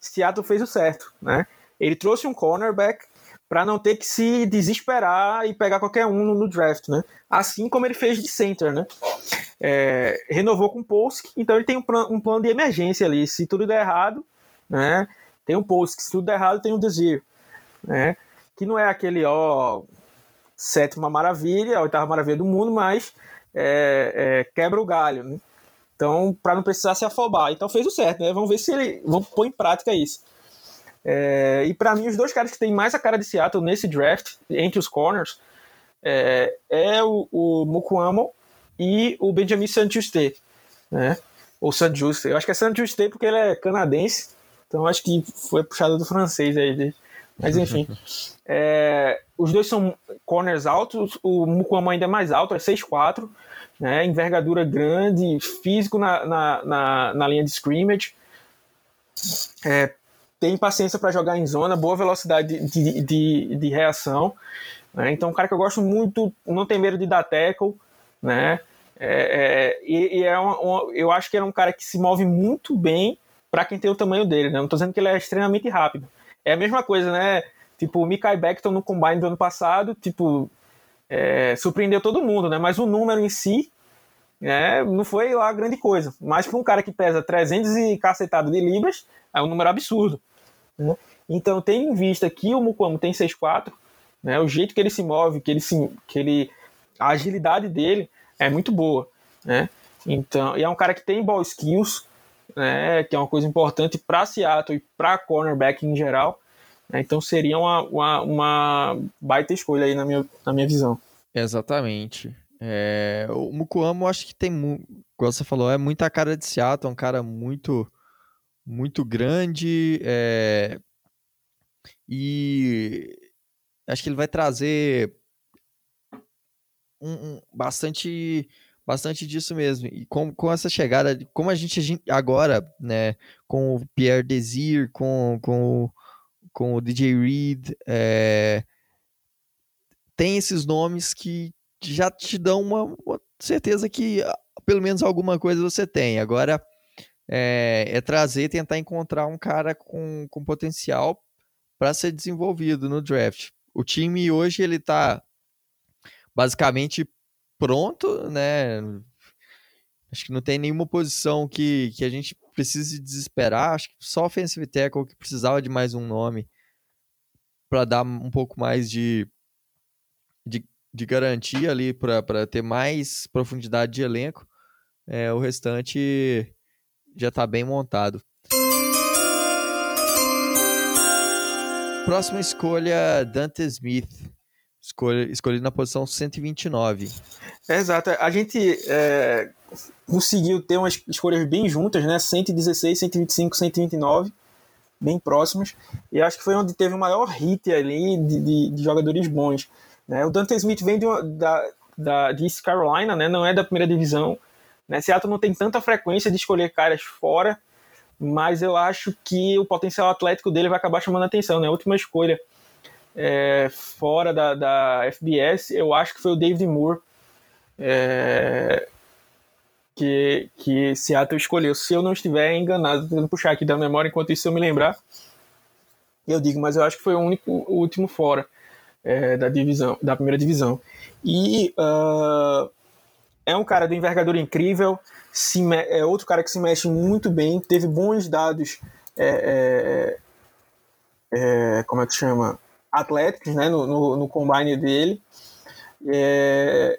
Seattle fez o certo. Né? Ele trouxe um cornerback para não ter que se desesperar e pegar qualquer um no, draft, né? Assim como ele fez de center, né? É, renovou com o então ele tem um, um, plano de emergência ali. Se tudo der errado, né? Tem um Polsk. Se tudo der errado, tem um Desir né? Que não é aquele, ó, sétima maravilha, a oitava maravilha do mundo, mas é, é, quebra o galho, né? Então, para não precisar se afobar. Então fez o certo, né? Vamos ver se ele. Vamos pôr em prática isso. É, e para mim, os dois caras que têm mais a cara de Seattle nesse draft, entre os corners, é, é o, o e o Benjamin Saint-Juste, né? Ou Saint-Juste. Eu acho que é Saint-Juste porque ele é canadense, então acho que foi puxado do francês aí. Mas enfim. [LAUGHS] é, os dois são corners altos, o Mukwama ainda é mais alto, é 6'4", né, envergadura grande, físico na, na, na, na linha de scrimmage. É, tem paciência para jogar em zona, boa velocidade de, de, de reação. Né, então, um cara que eu gosto muito, não tem medo de dar tackle, né? É, é, e, e é uma, uma, eu acho que ele é um cara que se move muito bem para quem tem o tamanho dele. Né? Não estou dizendo que ele é extremamente rápido, é a mesma coisa, né? Tipo, o Mikai Beckton no Combine do ano passado, tipo, é, surpreendeu todo mundo, né? Mas o número em si, né, não foi lá grande coisa. Mas para um cara que pesa 300 e cacetado de libras, é um número absurdo. Né? Então, tendo em vista que o Mukwamo tem 6'4", né, o jeito que ele se move, que ele, se, que ele, a agilidade dele é muito boa, né? Então, e é um cara que tem ball skills, né, que é uma coisa importante para Seattle e para cornerback em geral. Né, então seria uma, uma, uma, baita escolha aí na minha, na minha visão. Exatamente. É, o Mukuamo acho que tem, como você falou, é muita cara de Seattle, é um cara muito muito grande é, e acho que ele vai trazer um, um, bastante bastante disso mesmo. E com, com essa chegada, como a gente, a gente agora, né, com o Pierre Desir, com, com, com o DJ Reed, é, tem esses nomes que já te dão uma, uma, certeza que ah, pelo menos alguma coisa você tem. Agora é, é trazer, tentar encontrar um cara com, com potencial para ser desenvolvido no draft. O time hoje ele está basicamente pronto, né? Acho que não tem nenhuma posição que, que a gente precise desesperar. Acho que só offensive tackle que precisava de mais um nome para dar um pouco mais de, de, de garantia ali para ter mais profundidade de elenco. É, o restante já está bem montado. Próxima escolha, Dante Smith. Escolhido na posição 129. É, exato. A gente é, conseguiu ter umas escolhas bem juntas, né? 116, 125, 129, bem próximas. E acho que foi onde teve o maior hit ali de, de, de jogadores bons. Né? O Dante Smith vem de, da, da, de East Carolina, né? não é da primeira divisão. Né? Seattle não tem tanta frequência de escolher caras fora, mas eu acho que o potencial atlético dele vai acabar chamando a atenção. Né? A última escolha é, fora da, da FBS, eu acho que foi o David Moore é, que, que Seattle escolheu. Se eu não estiver enganado, tentando puxar aqui da memória, enquanto isso eu me lembrar, eu digo, mas eu acho que foi o único, o último fora é, da divisão, da primeira divisão. E uh, é um cara de envergadura incrível, se é outro cara que se mexe muito bem, teve bons dados, é, é, é como é que chama? Atléticos, né, no, no, no combine dele. É,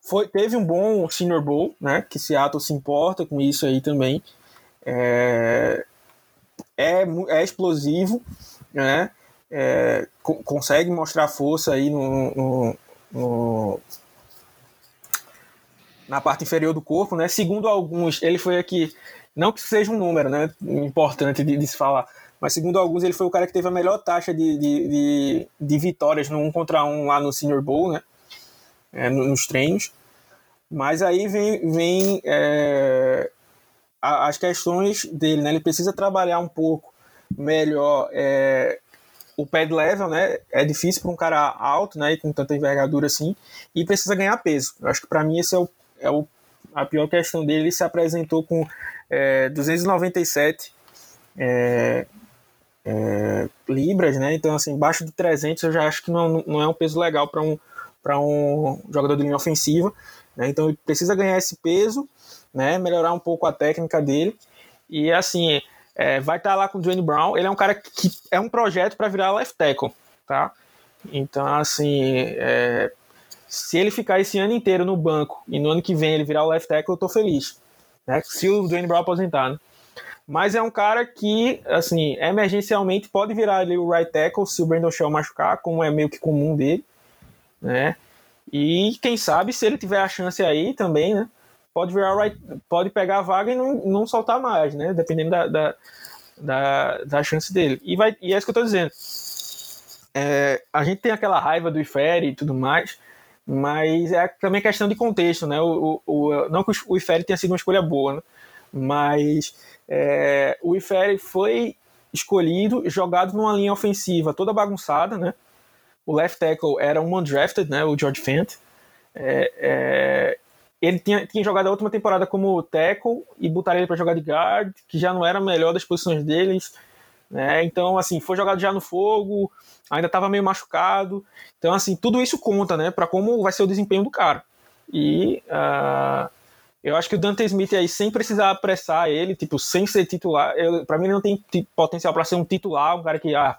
foi, teve um bom Senior Bowl, né, que Seattle se importa com isso aí também. É, é, é explosivo, né, é, co consegue mostrar força aí no, no, no na parte inferior do corpo, né? Segundo alguns, ele foi aqui, não que seja um número, né? Importante de, de, se falar, mas segundo alguns, ele foi o cara que teve a melhor taxa de, de, de, de vitórias no um contra um lá no Senior Bowl, né? É, nos treinos. Mas aí vem, vem é, as questões dele, né? Ele precisa trabalhar um pouco melhor é, o pad level, né? É difícil para um cara alto, né? E com tanta envergadura assim, e precisa ganhar peso. Eu acho que para mim esse é o é o, a pior questão dele. Ele se apresentou com é, 297 é, é, libras, né? Então, assim, baixo de 300 eu já acho que não, não é um peso legal para um, um jogador de linha ofensiva. Né? Então, ele precisa ganhar esse peso, né? melhorar um pouco a técnica dele. E, assim, é, vai estar tá lá com o Dwayne Brown. Ele é um cara que é um projeto para virar left tackle, tá? Então, assim, é, se ele ficar esse ano inteiro no banco e no ano que vem ele virar o left tackle, eu tô feliz. Né? Se o Dwayne Brown aposentar, né? Mas é um cara que, assim, emergencialmente pode virar ali o right tackle se o Brandon Shell machucar, como é meio que comum dele, né? E quem sabe, se ele tiver a chance aí também, né? Pode virar right, pode pegar a vaga e não, não soltar mais, né? Dependendo da, da, da, da chance dele. E, vai, e é isso que eu tô dizendo. É, a gente tem aquela raiva do Ifere e tudo mais, mas é também questão de contexto, né? O, o, não que o Ifere tenha sido uma escolha boa, né? mas é, o Ifere foi escolhido, jogado numa linha ofensiva toda bagunçada, né? O left tackle era um undrafted, né? O George Fent. É, é, ele tinha, tinha jogado a última temporada como tackle e botaram ele para jogar de guard, que já não era a melhor das posições deles. Né? Então, assim, foi jogado já no fogo, ainda estava meio machucado. Então, assim, tudo isso conta, né, para como vai ser o desempenho do cara. E uh, eu acho que o Dante Smith aí, sem precisar apressar ele, tipo, sem ser titular, para mim ele não tem potencial para ser um titular, um cara que ah,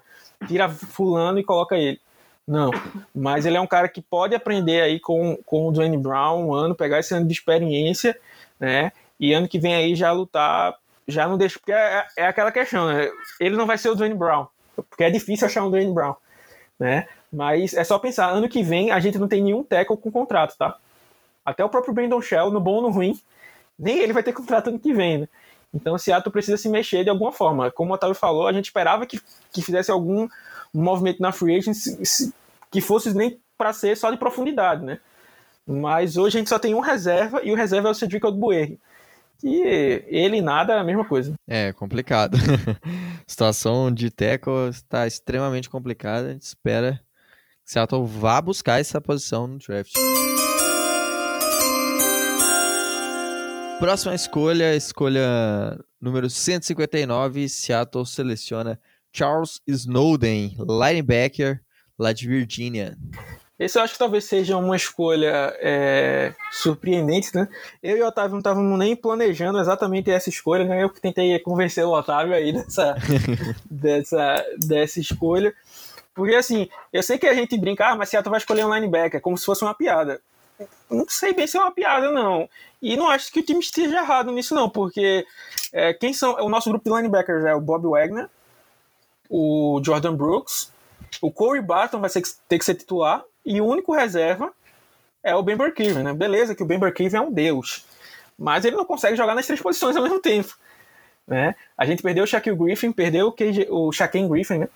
tira fulano e coloca ele. Não, mas ele é um cara que pode aprender aí com, com o Dwayne Brown um ano, pegar esse ano de experiência, né? E ano que vem aí já lutar, já não deixa, porque é, é aquela questão, né? Ele não vai ser o Dwayne Brown, porque é difícil achar um Dwayne Brown, né? Mas é só pensar, ano que vem a gente não tem nenhum tackle com contrato, tá? Até o próprio Brandon Shell, no bom ou no ruim, nem ele vai ter contrato ano que vem, né? Então o Seattle precisa se mexer de alguma forma. Como o Otávio falou, a gente esperava que, que fizesse algum movimento na free agency que fosse nem para ser só de profundidade, né? Mas hoje a gente só tem um reserva e o reserva é o Cedric Ogbuerri. E ele nada é a mesma coisa. É, complicado. a [LAUGHS] situação de Teco está extremamente complicada. A gente espera que Seattle vá buscar essa posição no draft. Próxima escolha, escolha número 159, Seattle seleciona Charles Snowden, linebacker lá de Virgínia. Esse eu acho que talvez seja uma escolha é, surpreendente, né? Eu e o Otávio não estávamos nem planejando exatamente essa escolha, né? Eu que tentei convencer o Otávio aí dessa, [LAUGHS] dessa, dessa escolha. Porque assim, eu sei que a gente brinca, ah, mas Seattle vai escolher um linebacker, como se fosse uma piada. Não sei bem se é uma piada, não. E não acho que o time esteja errado nisso, não, porque é, quem são. O nosso grupo de linebackers é o Bob Wagner, o Jordan Brooks, o Corey Barton vai ter que ser titular, e o único reserva é o Ben Burkiven, né? Beleza que o Ben Burkiven é um deus, mas ele não consegue jogar nas três posições ao mesmo tempo. Né? A gente perdeu o Shaquille Griffin, perdeu o, KJ, o Shaquem Griffin, né?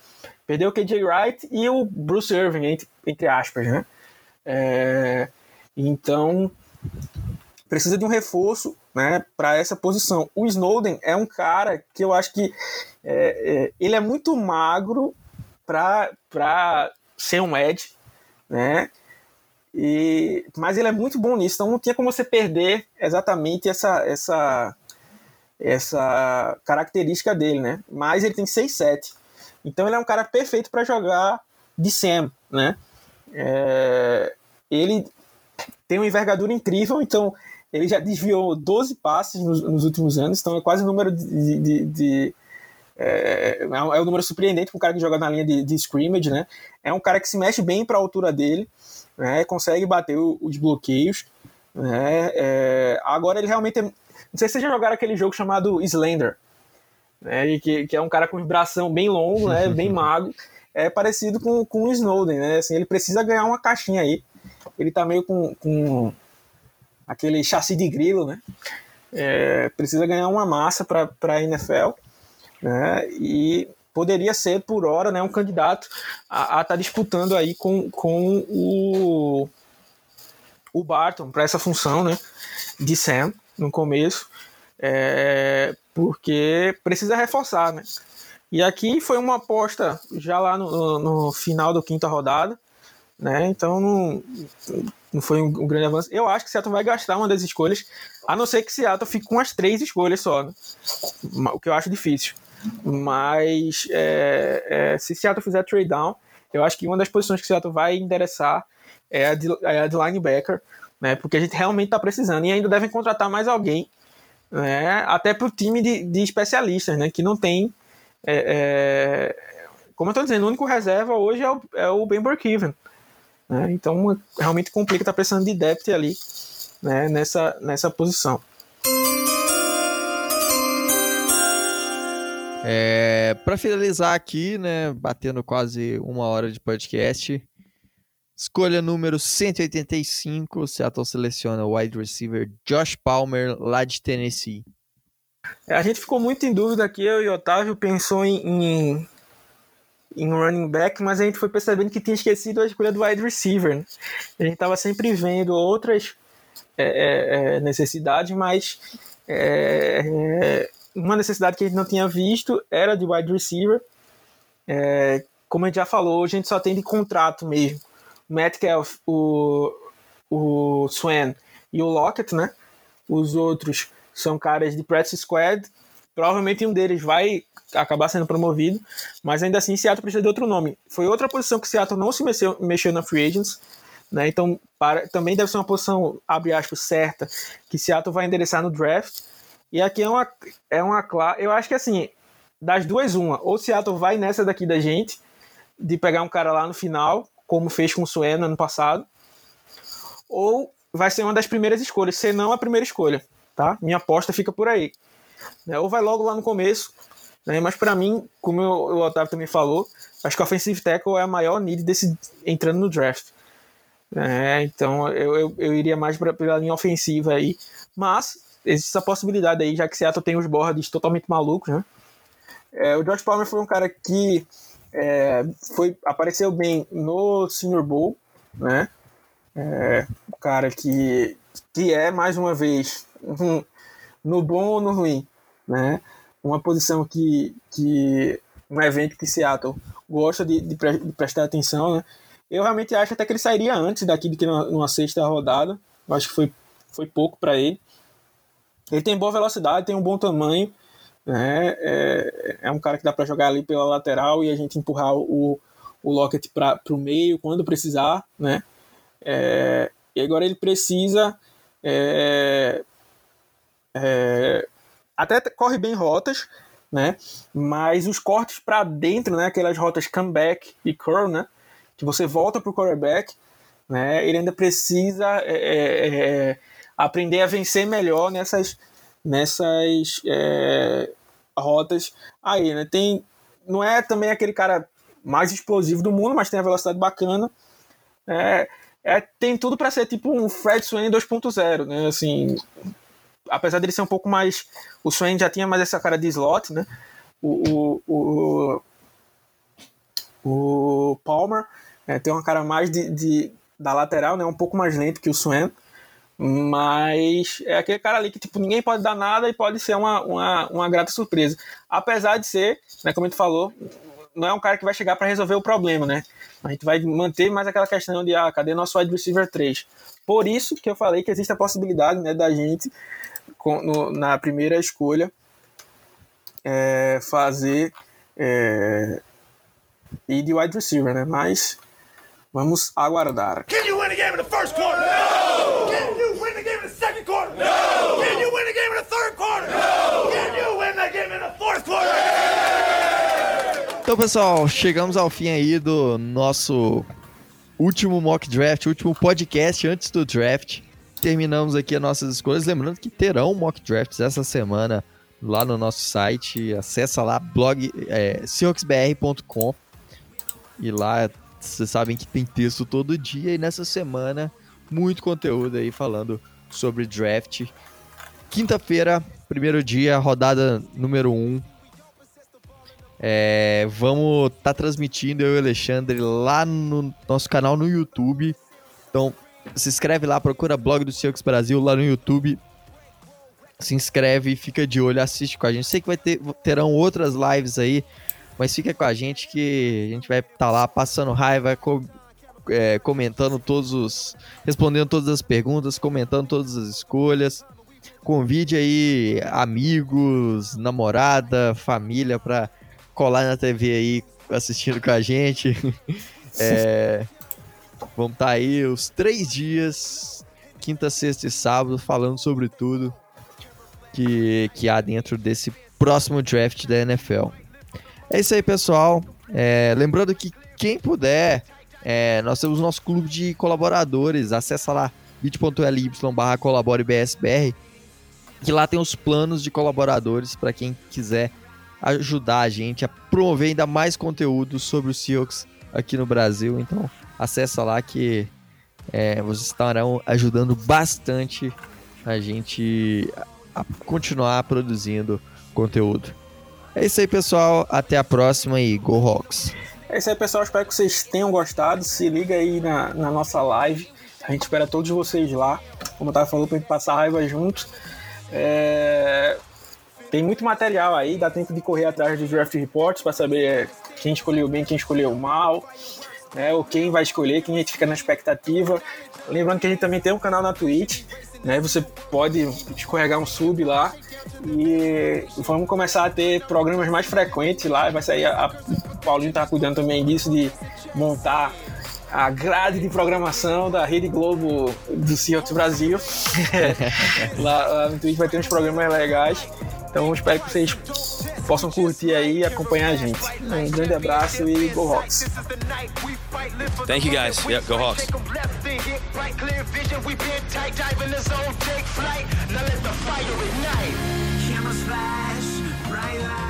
Perdeu o KJ Wright e o Bruce Irving, entre, entre aspas, né? É, então, precisa de um reforço né, para essa posição. O Snowden é um cara que eu acho que é, é, ele é muito magro para ser um edge, né? E, mas ele é muito bom nisso, então não tinha como você perder exatamente essa, essa, essa característica dele, né? Mas ele tem 6'7", então ele é um cara perfeito para jogar de Sam, né? É, ele tem uma envergadura incrível, então ele já desviou 12 passes nos, nos últimos anos, então é quase o número de. de, de é, é, um número surpreendente para um cara que joga na linha de, de scrimmage, né? É um cara que se mexe bem para a altura dele, né? consegue bater o, os bloqueios. Né? É, agora ele realmente é, Não sei se vocês já jogaram aquele jogo chamado Slender, né? que, que é um cara com vibração bem longo, né? bem [LAUGHS] mago. É parecido com, com o Snowden, né? Assim, ele precisa ganhar uma caixinha aí. Ele tá meio com, com aquele chassi de grilo, né? É, precisa ganhar uma massa para a NFL, né? E poderia ser por hora, né, um candidato a estar tá disputando aí com, com o o Barton para essa função, né, de Sam no começo, é, porque precisa reforçar, né? E aqui foi uma aposta já lá no, no, no final da quinta rodada, né? Então não, não foi um, grande avanço. Eu acho que Seattle vai gastar uma das escolhas, a não ser que Seattle fique com as três escolhas só, né? o que eu acho difícil. Mas é, é, se Seattle fizer trade down, eu acho que uma das posições que Seattle vai endereçar é a de, é a de linebacker, né? Porque a gente realmente está precisando e ainda devem contratar mais alguém, né? Até para o time de, de especialistas, né? Que não tem é, é como eu estou dizendo, o único reserva hoje é o, é o Ben Burkiven. Né? Então, realmente complica, tá precisando de depth ali né? nessa, nessa posição. É, para finalizar aqui, né, batendo quase uma hora de podcast, escolha número 185, Seattle seleciona o wide receiver Josh Palmer, lá de Tennessee. É, a gente ficou muito em dúvida aqui, eu e o Otávio pensou em, em em running back, mas a gente foi percebendo que tinha esquecido a escolha do wide receiver. Né? A gente estava sempre vendo outras é, é, é, necessidades, mas é, é, uma necessidade que a gente não tinha visto era de wide receiver. É, como a gente já falou, a gente só tem de contrato mesmo. O Metcalf, o, o Swan e o Lockett, né? Os outros são caras de practice squad. Provavelmente um deles vai acabar sendo promovido, mas ainda assim Seattle precisa de outro nome. Foi outra posição que Seattle não se mexeu, mexeu na free agents, né? Então para, também deve ser uma posição abre aspas certa que Seattle vai endereçar no draft. E aqui é uma é uma eu acho que assim das duas uma, ou Seattle vai nessa daqui da gente de pegar um cara lá no final, como fez com o Suena ano passado, ou vai ser uma das primeiras escolhas, se não a primeira escolha, tá? Minha aposta fica por aí. Né? Ou vai logo lá no começo, né? Mas para mim, como o Otávio também falou, acho que o offensive tackle é a maior need desse entrando no draft. É, então eu, eu, eu, iria mais pra, pela linha ofensiva aí. Mas existe essa possibilidade aí, já que Seattle tem os boards totalmente malucos, né? É, o Josh Palmer foi um cara que é, foi, apareceu bem no Senior Bowl, né? É, um cara que, que é, mais uma vez, [LAUGHS] no bom ou no ruim, né? Uma posição que, que um evento que Seattle gosta de, de, pre, de prestar atenção, né? Eu realmente acho até que ele sairia antes daqui do que numa, sexta rodada. Eu acho que foi, foi pouco para ele. Ele tem boa velocidade, tem um bom tamanho, né? É, é um cara que dá para jogar ali pela lateral e a gente empurrar o, o Lockett para o meio quando precisar, né? É, e agora ele precisa é, é, até corre bem rotas, né? Mas os cortes para dentro, né? Aquelas rotas comeback e curl, né? Que você volta para o quarterback, né? Ele ainda precisa é, é, é, aprender a vencer melhor nessas nessas é, rotas aí, né? Tem não é também aquele cara mais explosivo do mundo, mas tem a velocidade bacana. É, é, tem tudo para ser tipo um Fred Swain 2.0, né? Assim, apesar dele ser um pouco mais. O Swain já tinha mais essa cara de slot, né? O, o, o, o Palmer é, tem uma cara mais de, de, da lateral, né? Um pouco mais lento que o Swain. Mas é aquele cara ali que tipo, ninguém pode dar nada e pode ser uma, uma, uma grata surpresa. Apesar de ser, né, como a gente falou, não é um cara que vai chegar para resolver o problema, né? A gente vai manter mais aquela questão de, ah, cadê nosso wide receiver 3? Por isso que eu falei que existe a possibilidade né, da gente, com, no, na primeira escolha, é, fazer é, e de wide receiver, né? Mas vamos aguardar. Can you win a game in the first quarter? No! Can you win a game in the second quarter? No! Can you win a game in the third quarter? No! Can you win a game in the fourth quarter? Então, pessoal, chegamos ao fim aí do nosso último mock draft, último podcast antes do draft. Terminamos aqui as nossas escolhas. Lembrando que terão mock drafts essa semana lá no nosso site. Acessa lá blog é, e lá vocês sabem que tem texto todo dia e nessa semana muito conteúdo aí falando sobre draft. Quinta-feira, primeiro dia, rodada número 1. Um, é, vamos estar tá transmitindo eu e o Alexandre lá no nosso canal no YouTube. Então, se inscreve lá, procura blog do Seahawks Brasil lá no YouTube. Se inscreve, fica de olho, assiste com a gente. Sei que vai ter, terão outras lives aí, mas fica com a gente que a gente vai estar tá lá passando raiva, com, é, comentando todos os. respondendo todas as perguntas, comentando todas as escolhas. Convide aí amigos, namorada, família para colar na TV aí assistindo com a gente. [LAUGHS] é, vamos estar tá aí os três dias, quinta, sexta e sábado, falando sobre tudo que, que há dentro desse próximo draft da NFL. É isso aí, pessoal. É, lembrando que quem puder, é, nós temos nosso clube de colaboradores. Acessa lá bit.ly barra colaborebsbr que lá tem os planos de colaboradores para quem quiser ajudar a gente a promover ainda mais conteúdo sobre o Seahawks aqui no Brasil. Então, acessa lá que é, vocês estarão ajudando bastante a gente a continuar produzindo conteúdo. É isso aí, pessoal. Até a próxima e Go Hawks! É isso aí, pessoal. Espero que vocês tenham gostado. Se liga aí na, na nossa live. A gente espera todos vocês lá. Como eu tava falando, pra gente passar raiva juntos. É... Tem muito material aí, dá tempo de correr atrás dos draft reports para saber é, quem escolheu bem, quem escolheu mal, né? Ou quem vai escolher, quem a gente fica na expectativa. Lembrando que a gente também tem um canal na Twitch, né? Você pode escorregar um sub lá e vamos começar a ter programas mais frequentes lá. Vai sair a, a Paulinho tá cuidando também disso de montar a grade de programação da Rede Globo do Seahawks Brasil. [LAUGHS] lá, lá no Twitch vai ter uns programas legais. Então espero que vocês possam curtir aí e acompanhar a gente. Um grande abraço e Go Hawks! Thank you guys. Yeah, go Hawks. Cameras flash, bright lights.